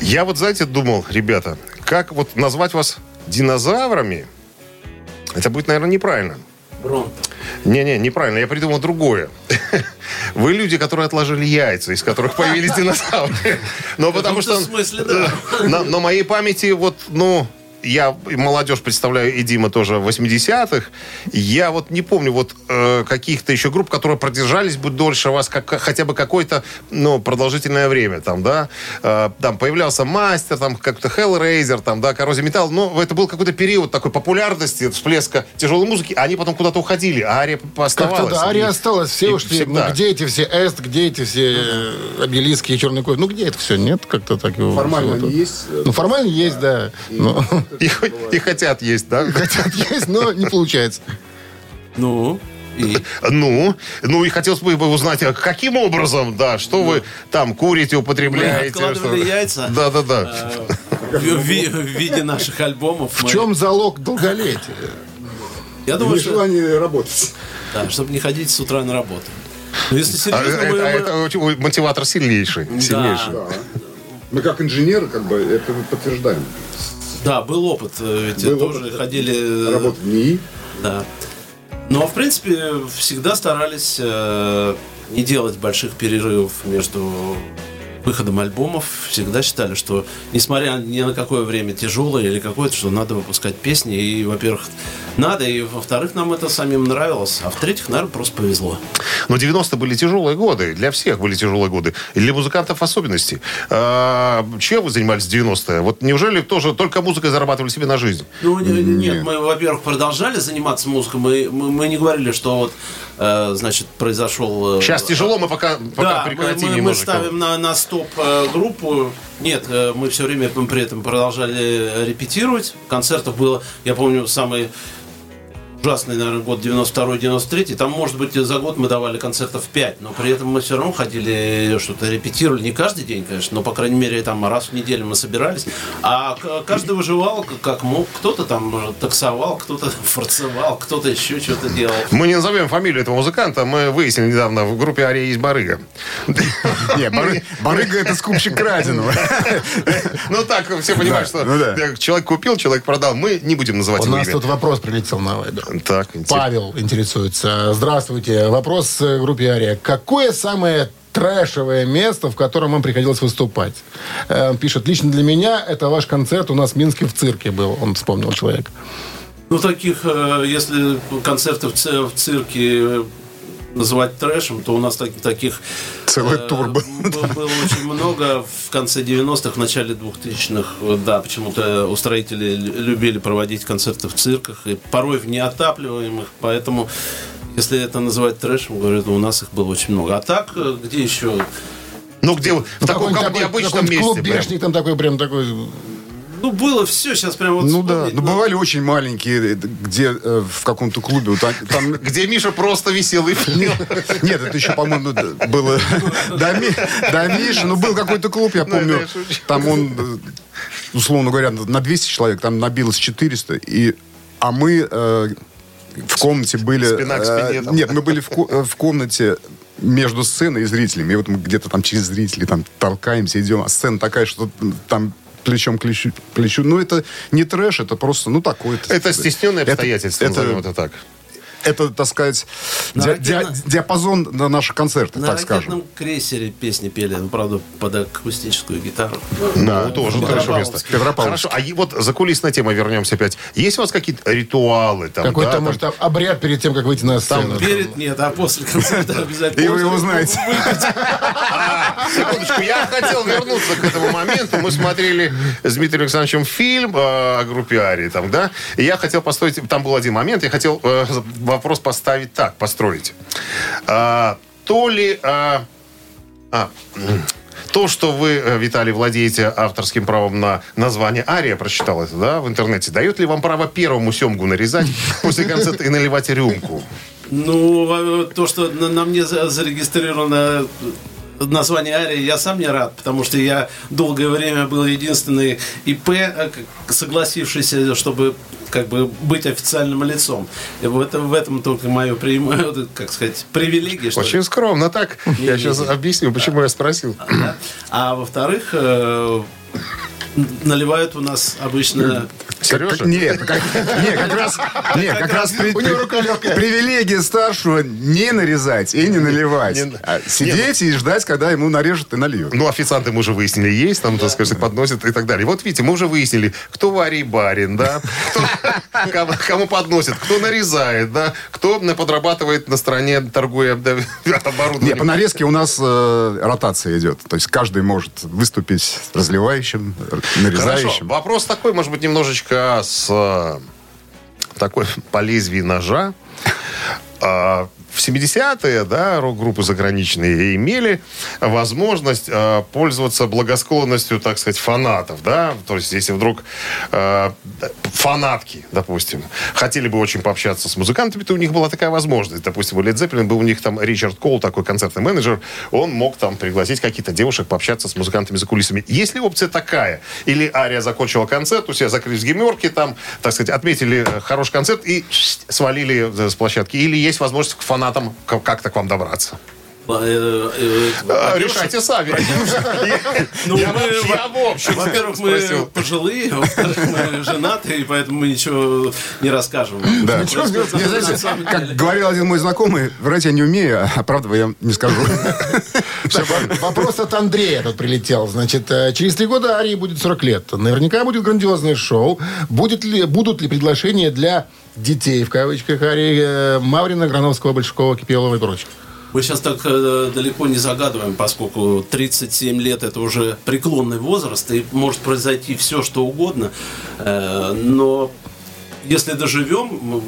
Speaker 3: Я вот, знаете, думал, ребята, как вот назвать вас динозаврами? Это будет, наверное, неправильно.
Speaker 8: Бронто.
Speaker 3: Не-не, неправильно, я придумал другое. Вы люди, которые отложили яйца, из которых появились динозавры. Но потому что...
Speaker 8: каком-то смысле, да.
Speaker 3: На моей памяти, вот, ну, я молодежь представляю, и Дима тоже 80-х. Я вот не помню вот э, каких-то еще групп, которые продержались бы дольше вас, как, хотя бы какое-то, ну, продолжительное время там, да. Э, там появлялся Мастер, там как-то Hellraiser, там, да, Коррозия Металл. Но это был какой-то период такой популярности, всплеска тяжелой музыки. Они потом куда-то уходили, а Ария оставалась.
Speaker 2: Как-то да, Ария осталась. Все
Speaker 3: и
Speaker 2: ушли.
Speaker 3: всегда.
Speaker 2: Ну, где эти все Эст, где эти все э, обелиски и черный кот? Ну, где это все? Нет, как-то так его...
Speaker 9: Формально есть. э,
Speaker 2: Ну, формально есть, да. Но-
Speaker 3: И, и хотят есть, да?
Speaker 2: Хотят есть, но не получается.
Speaker 8: Ну, и...
Speaker 3: Ну, ну и хотелось бы узнать, а каким образом, да, что вы там курите, употребляете.
Speaker 8: Мы откладывали
Speaker 3: что-
Speaker 8: яйца.
Speaker 3: Да, да, да.
Speaker 8: э, в, ви- в виде наших альбомов.
Speaker 2: В чем залог долголетия?
Speaker 8: Я думаю, что...
Speaker 9: Нежелание работать.
Speaker 8: Да, чтобы не ходить с утра на работу. Но если
Speaker 3: А,
Speaker 8: серьезно, мы-
Speaker 3: это, мотиватор сильнейший.
Speaker 8: Да.
Speaker 3: сильнейший.
Speaker 9: Мы как инженеры как бы это подтверждаем.
Speaker 8: Да, был опыт, э, ведь
Speaker 9: Был
Speaker 8: тоже
Speaker 9: опыт,
Speaker 8: ходили... э,
Speaker 9: Работать в НИИ.
Speaker 8: Да. Но, в принципе, всегда старались э, не делать больших перерывов между выходом альбомов. Всегда считали, что, несмотря ни на какое время тяжелое или какое-то, что надо выпускать песни. И, во-первых, надо, и, во-вторых, нам это самим нравилось. А в-третьих, наверное, просто повезло.
Speaker 3: Но 90-е были тяжелые годы. Для всех были тяжелые годы. И для музыкантов в особенности. А, чем вы занимались в 90-е? Вот неужели тоже только музыкой зарабатывали себе на жизнь?
Speaker 8: Ну, не- нет, мы, во-первых, продолжали заниматься музыкой. Мы, мы, мы не говорили, что вот, э, значит, произошел... э,
Speaker 3: Сейчас тяжело, мы пока, пока
Speaker 8: Да, мы,
Speaker 3: прекратим
Speaker 8: мы- мы
Speaker 3: немножечко.
Speaker 8: ставим на, на стоп э, группу. Нет, э, мы все время при этом продолжали репетировать. Концертов было, я помню, самый ужасный, наверное, год 92-93. Там, может быть, за год мы давали концертов 5, но при этом мы все равно ходили, что-то репетировали. Не каждый день, конечно, но, по крайней мере, там раз в неделю мы собирались. А каждый выживал как- мог. Кто-то там таксовал, кто-то форцевал, кто-то еще что-то делал.
Speaker 3: Мы не назовем фамилию этого музыканта. Мы выяснили недавно, в группе Ария есть барыга.
Speaker 9: Не, бары- барыга это скупщик краденого.
Speaker 3: Ну так, все понимают, что
Speaker 9: ну
Speaker 3: человек купил, человек продал. Мы не будем называть
Speaker 2: У
Speaker 3: его
Speaker 2: нас
Speaker 3: имя.
Speaker 2: тут вопрос прилетел на Вайбер.
Speaker 3: Так.
Speaker 2: Павел интересуется. Здравствуйте. Вопрос группе Ария. Какое самое трэшевое место, в котором вам приходилось выступать? Э, Он пишет, лично для меня это ваш концерт у нас в Минске в цирке был. Он вспомнил человек.
Speaker 8: Ну, таких, э, если концерты в, цирке называть трэшем, то у нас так- таких
Speaker 9: Целый
Speaker 8: э,
Speaker 9: тур был.
Speaker 8: было очень много в конце 90-х, в начале 2000-х. э, Да, почему-то устроители лю- любили проводить концерты в цирках, и порой в неотапливаемых, поэтому если это называть трэшем, говорю, у нас их было очень много. А так, э, где еще?
Speaker 3: Ну, где в таком
Speaker 2: такой-
Speaker 3: необычном месте.
Speaker 2: клуб
Speaker 3: прям.
Speaker 2: Бешник там такой прям такой...
Speaker 8: Ну, было все, сейчас прям вот
Speaker 9: Ну да, ну
Speaker 8: но-
Speaker 9: бывали очень маленькие, э, где э, в каком-то клубе, вот там-
Speaker 3: Где Миша просто висел и.
Speaker 9: Нет, это еще, по-моему, было до, Ми- до Миши. Ну, был какой-то клуб, я помню.
Speaker 3: я шучу.
Speaker 9: Там он, э, условно говоря, на 200 человек, там набилось 400. И, а мы э, в комнате были...
Speaker 3: Спина к спине там.
Speaker 9: Нет, мы были в, ко- в комнате между сценой и зрителями. И вот мы где-то там через зрителей там толкаемся, идем. А сцена такая, что там плечом к плечу. Ну, это не трэш, это просто, ну, такое.
Speaker 3: Это стесненные
Speaker 9: Это-
Speaker 3: обстоятельства,
Speaker 9: это-
Speaker 3: назовем это так.
Speaker 9: Это, так сказать,
Speaker 8: На
Speaker 9: ди- ди- диапазон на наших концертах,
Speaker 8: На
Speaker 9: так скажем.
Speaker 8: ракетном крейсере песни пели, ну, правда, под акустическую гитару.
Speaker 3: Ну, тоже
Speaker 8: в
Speaker 3: хорошо место. Хорошо, а и вот за кулисная тема вернемся опять. Есть у вас какие-то ритуалы? Там,
Speaker 2: Какой-то,
Speaker 3: да, там?
Speaker 2: может, обряд перед тем, как выйти на сцену.
Speaker 8: Перед нет, а после концерта обязательно.
Speaker 9: И вы его знаете.
Speaker 3: А, Секундочку, я хотел вернуться к этому моменту. Мы смотрели с Дмитрием Александровичем фильм э, о группе Арии, там, да? И я хотел построить... Там был один момент, я хотел э, вопрос поставить так, построить. А, то ли... а, а, то, что вы, э, Виталий, владеете авторским правом на название Ария, прочитал это, да, в интернете, дает ли вам право первому семгу нарезать после концерта и наливать рюмку?
Speaker 8: Ну, э, то, что на, на мне за- зарегистрировано название Ария я сам не рад, потому что я долгое время был единственный ИП, э, согласившийся, чтобы как бы быть официальным лицом. И в этом, в этом только мое как сказать, привилегия. что ли.
Speaker 3: Очень скромно. Так, я
Speaker 8: Не,
Speaker 3: сейчас
Speaker 8: не, не.
Speaker 3: объясню, почему я спросил.
Speaker 8: Да. А во-вторых, э, наливают у нас обычно...
Speaker 3: Сережа?
Speaker 9: Как- нет, как, нет, как раз, нет, как раз при-
Speaker 2: легкая.
Speaker 9: привилегия старшего не нарезать и не наливать.
Speaker 3: Не-
Speaker 9: а сидеть и ждать, когда ему нарежут и нальют.
Speaker 3: Ну, официанты мы уже выяснили, есть, там, так сказать, подносят и так далее. Вот видите, мы уже выяснили, кто варий барин, да, кто- кому, подносит, кто нарезает, да, кто подрабатывает на стороне, торгуя да,
Speaker 9: Нет, по
Speaker 3: оборудованием.
Speaker 9: нарезке у нас э, ротация идет. То есть каждый может выступить разливающим,
Speaker 3: Хорошо.
Speaker 9: нарезающим.
Speaker 3: Вопрос такой, может быть, немножечко с э, такой по лезвию ножа. В 70-е, да, рок-группы заграничные имели возможность э, пользоваться благосклонностью, так сказать, фанатов, да, то есть если вдруг э, фанатки, допустим, хотели бы очень пообщаться с музыкантами, то у них была такая возможность. Допустим, у Led Zeppelin был у них там Ричард Кол, такой концертный менеджер, он мог там пригласить каких-то девушек пообщаться с музыкантами за кулисами. Есть ли опция такая? Или Ария закончила концерт, у себя закрылись в гримерке, там, так сказать, отметили хороший концерт и свалили э, с площадки? Или есть возможность к фанатам к- как-то к вам добраться?
Speaker 8: Э, э,
Speaker 3: А,
Speaker 8: во-первых,
Speaker 3: Решайте сами.
Speaker 8: Ну,
Speaker 3: Я в общем
Speaker 8: во-первых, мы пожилые, во-вторых, мы женаты, и поэтому мы ничего не расскажем.
Speaker 9: Да.
Speaker 8: Самом
Speaker 9: как говорил один мой знакомый, врать я не умею, а правда я не скажу.
Speaker 2: Вопрос от Андрея тут прилетел. Значит, э, через три года Арии будет 40 лет. Наверняка будет грандиозное шоу. Будет ли, будут ли приглашения для детей, в кавычках, Арии, э, Маврина, Грановского, Большакова, Кипелова и прочих?
Speaker 8: Мы сейчас так э, далеко не загадываем, поскольку 37 лет это уже преклонный возраст, и может произойти все, что угодно. Э, но если доживем,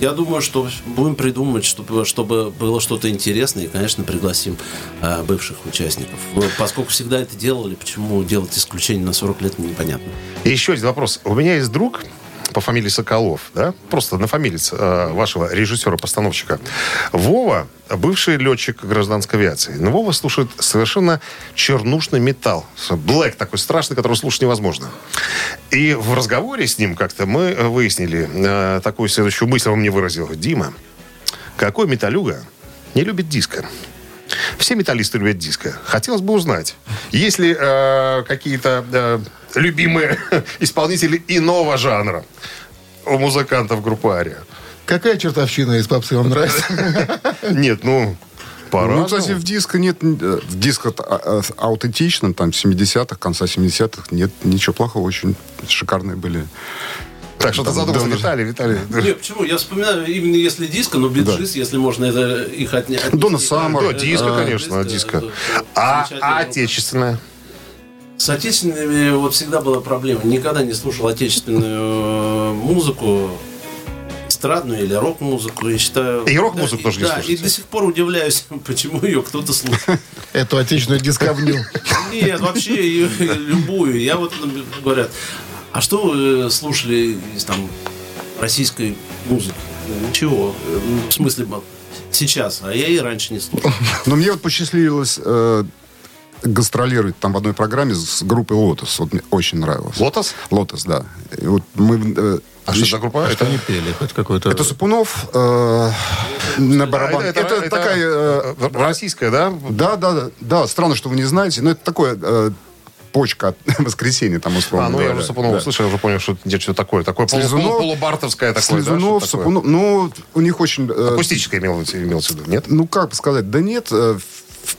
Speaker 8: я думаю, что будем придумывать, чтобы, чтобы было что-то интересное, и, конечно, пригласим э, бывших участников. Вот Поскольку всегда это делали, почему делать исключение на 40 лет, непонятно.
Speaker 3: И еще один вопрос. У меня есть друг по фамилии Соколов, да, просто на фамилиец э, вашего режиссера-постановщика. Вова, бывший летчик гражданской авиации. Но Вова слушает совершенно чернушный металл. Блэк такой страшный, который слушать невозможно. И в разговоре с ним как-то мы э, выяснили э, такую следующую мысль, он мне выразил. Дима, какой металюга не любит диско? Все металлисты любят диско. Хотелось бы узнать, есть ли э, какие-то э, любимые исполнители иного жанра у музыкантов группы Ария?
Speaker 2: Какая чертовщина из попсы вам нравится?
Speaker 3: Нет, ну, по-разному.
Speaker 9: Ну, кстати, в диско нет, э, в диско а- а- аутентичном, там, 70-х, конца 70-х, нет ничего плохого, очень шикарные были.
Speaker 3: Так что ты
Speaker 9: Да,
Speaker 3: задумался,
Speaker 9: да,
Speaker 3: Виталий, Виталий.
Speaker 8: Нет, почему? Я вспоминаю, именно если диско, но биджис, если можно это их отня- отнести.
Speaker 9: Дона Саммер.
Speaker 3: Да, диско,
Speaker 8: Да,
Speaker 3: конечно, диско. А, а
Speaker 8: группа. С отечественными вот всегда была проблема. Никогда не слушал отечественную э, музыку, эстрадную или рок-музыку. Я считаю...
Speaker 3: И рок-музыку тоже не
Speaker 8: да,
Speaker 3: слушаете?
Speaker 8: и до сих пор удивляюсь, почему ее кто-то слушает.
Speaker 2: Эту отечественную дисковню.
Speaker 8: Нет, вообще ее любую. Я вот ну, говорят, а что вы слушали из там российской музыки? Ничего. Ну, В смысле, сейчас. А я и раньше не слушал.
Speaker 9: Но мне вот посчастливилось э, гастролировать там в одной программе с группой «Лотос». Вот мне очень нравилось.
Speaker 3: Лотос?
Speaker 9: «Лотос», да. И вот мы... э,
Speaker 3: А что за группа?
Speaker 2: Что не пели? Хоть какой-то...
Speaker 9: Это Сапунов э, на барабан.
Speaker 3: А,
Speaker 9: Это,
Speaker 3: это
Speaker 9: такая... э,
Speaker 3: э, российская, да?
Speaker 9: да, да, да, да. Странно, что вы не знаете, но это такое э, почка от воскресенья там условно.
Speaker 3: А, ну я
Speaker 9: говоря.
Speaker 3: уже Сапунова
Speaker 9: Да.
Speaker 3: услышал, я уже понял, что это где-то такое. Такое полу-
Speaker 9: Слизунов-
Speaker 3: полубартовское такое. да,
Speaker 9: Слизунов,
Speaker 3: что-то такое?
Speaker 9: Сапунов. Ну, у них очень... э,
Speaker 3: Акустическое имел, имелось в виду, нет?
Speaker 9: Ну, как бы сказать, да нет. э,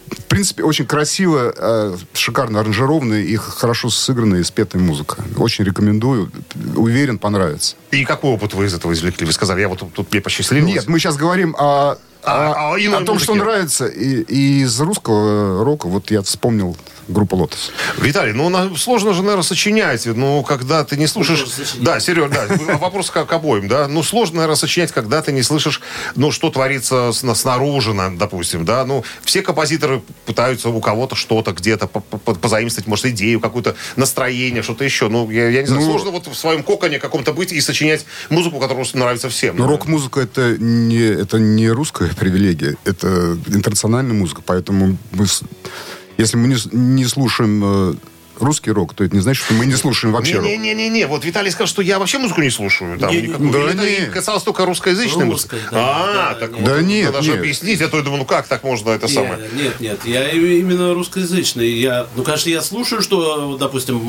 Speaker 9: В принципе, очень красиво, э, шикарно аранжированная и хорошо сыгранная и спетая музыка. Очень рекомендую. Уверен, понравится.
Speaker 3: И какой опыт вы из этого извлекли? Вы сказали, я вот тут, тут мне посчастливилось.
Speaker 9: Нет, мы сейчас говорим о,
Speaker 3: А,
Speaker 9: о
Speaker 3: иной
Speaker 9: о том, что
Speaker 3: музыке.
Speaker 9: нравится. И, и из русского рока, вот я вспомнил группу «Лотос».
Speaker 3: Виталий, ну на- сложно же, наверное, сочинять. Ну, когда ты не слушаешь... Да, Сереж, да, вопрос к, к обоим, да. Ну, сложно, наверное, сочинять, когда ты не слышишь, ну, что творится снаружи, на- допустим, да. Ну, все композиторы пытаются у кого-то что-то где-то по- по- позаимствовать, может, идею, какое-то настроение, что-то еще. Ну, я, я не знаю,
Speaker 9: Ну,
Speaker 3: сложно вот в своем коконе каком-то быть и сочинять музыку, которая нравится всем.
Speaker 9: Но рок-музыка это не, это не русское привилегия. Это интернациональная музыка, поэтому мы, если мы не, с- не слушаем э, русский рок, то это не значит, что мы не слушаем вообще рок.
Speaker 3: Не-не-не-не, вот Виталий сказал, что я вообще музыку не слушаю. Там,
Speaker 8: Не,
Speaker 9: да
Speaker 3: это
Speaker 9: не.
Speaker 3: касалось только русскоязычной музыки.
Speaker 8: Да,
Speaker 3: а,
Speaker 8: да,
Speaker 3: так
Speaker 8: нет.
Speaker 3: вот,
Speaker 9: Да
Speaker 3: надо
Speaker 9: нет, нет.
Speaker 3: объяснить. Я то я думаю, ну как так можно это
Speaker 8: Не,
Speaker 3: самое?
Speaker 8: Нет, нет, я именно русскоязычный. Я, ну, конечно, я слушаю, что, допустим,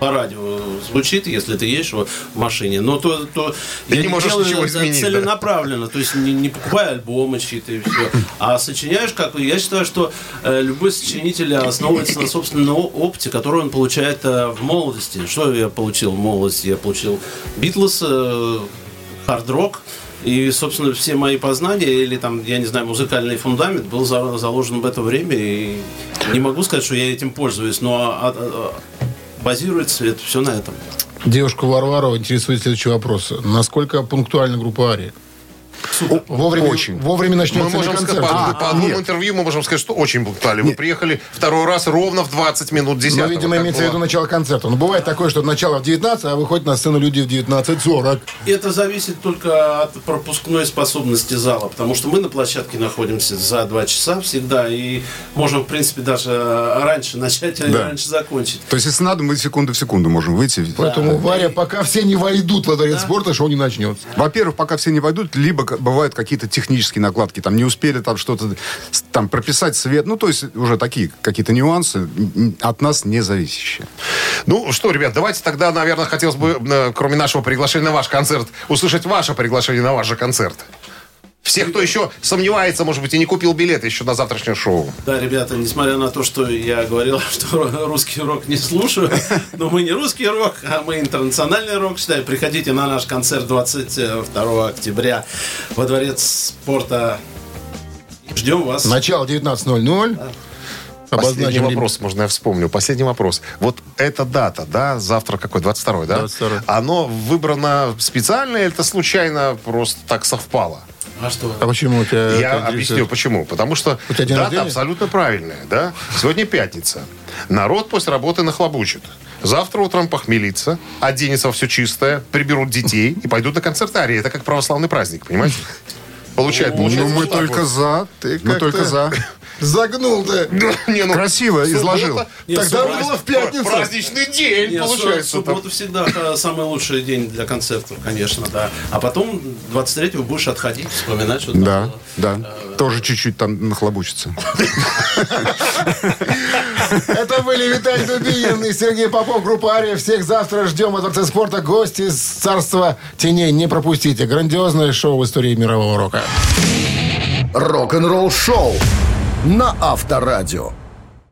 Speaker 8: по радио звучит, если ты едешь в машине, но то, то
Speaker 3: Ты
Speaker 8: я
Speaker 3: не можешь
Speaker 8: делаю
Speaker 3: ничего
Speaker 8: это
Speaker 3: изменить, да?
Speaker 8: целенаправленно, то есть не, не покупая альбомы чьи-то и все, а сочиняешь как я считаю, что э, любой сочинитель основывается на собственном опыте, который он получает э, в молодости. Что я получил в молодости? Я получил Битлз, э, хард-рок, и, собственно, все мои познания или там, я не знаю, музыкальный фундамент был за- заложен в это время. И не могу сказать, что я этим пользуюсь, но а- а- а, базируется это все на этом.
Speaker 2: Девушку Варвару интересует следующий вопрос. Насколько пунктуальна группа Ария? Вовремя,
Speaker 9: Очень.
Speaker 2: Вовремя
Speaker 3: Мы
Speaker 2: начнется ли
Speaker 3: можем
Speaker 2: концерт?
Speaker 3: сказать, по,
Speaker 9: А,
Speaker 3: по одному
Speaker 9: нет.
Speaker 3: интервью мы можем сказать, что очень пунктуальны. Вы приехали второй раз ровно в 20 минут 10
Speaker 2: Ну, видимо, имеется в виду начало концерта. Но бывает такое, что начало в 19, а выходят на сцену люди в 19.40.
Speaker 8: И это зависит только от пропускной способности зала, потому что мы на площадке находимся за два часа всегда, и можем, в принципе, даже раньше начать, а
Speaker 9: Да.
Speaker 8: раньше закончить.
Speaker 9: То есть, если надо, мы секунду в секунду можем выйти.
Speaker 2: Поэтому, Варя, пока все не войдут в этот вид спорта, шоу не начнется.
Speaker 9: Во-первых, пока все не войдут, либо бывают какие-то технические накладки, там не успели там что-то там прописать свет, ну то есть уже такие какие-то нюансы от нас не зависящие.
Speaker 3: Ну что, ребят, давайте тогда, наверное, хотелось бы, э, кроме нашего приглашения на ваш концерт, услышать ваше приглашение на ваш же концерт. Все, кто еще сомневается, может быть, и не купил билет еще на завтрашнее шоу.
Speaker 8: Да, ребята, несмотря на то, что я говорил, что русский рок не слушаю, но мы не русский рок, а мы интернациональный рок, считаю. Приходите на наш концерт 22 октября во Дворец спорта. Ждем вас.
Speaker 2: Начало 19.00.
Speaker 3: Последний
Speaker 2: Обозначим
Speaker 3: вопрос, можно я вспомню. Последний вопрос. Вот эта дата, да, завтра какой, 22 да?
Speaker 2: 22-й.
Speaker 3: Оно выбрано специально или это случайно просто так совпало?
Speaker 8: А что?
Speaker 2: А почему у тебя...
Speaker 3: Я
Speaker 2: это
Speaker 3: объясню, почему. Потому что
Speaker 2: У тебя
Speaker 3: дата абсолютно правильная, да? Сегодня пятница. Народ после работы нахлобучит. Завтра утром похмелится, оденется во все чистое, приберут детей и пойдут на концерт Арии. Это как православный праздник, понимаете? Получает,
Speaker 9: Ну,
Speaker 3: получается.
Speaker 9: мы
Speaker 3: вот так
Speaker 9: только
Speaker 3: вот.
Speaker 9: за. Мы
Speaker 2: как-то-
Speaker 9: только за.
Speaker 2: Загнул ты.
Speaker 3: Не, ну,
Speaker 9: Красиво
Speaker 3: суббота-
Speaker 9: изложил.
Speaker 8: Нет,
Speaker 2: Тогда
Speaker 8: суббота-
Speaker 2: было в пятницу.
Speaker 3: Праздничный день,
Speaker 8: Нет,
Speaker 3: получается.
Speaker 8: су- суббота всегда э, самый лучший день для концертов, конечно, да. А потом 23-го будешь отходить, вспоминать, что там
Speaker 9: Да,
Speaker 8: было.
Speaker 9: да. Тоже чуть-чуть там нахлобучится.
Speaker 2: Это были Виталий Дубинин и Сергей Попов, группа Ария. Всех завтра ждем во Дворце спорта. Гости из царства теней. Не пропустите. Грандиозное шоу в истории мирового рока.
Speaker 1: Рок-н-ролл шоу на Авторадио.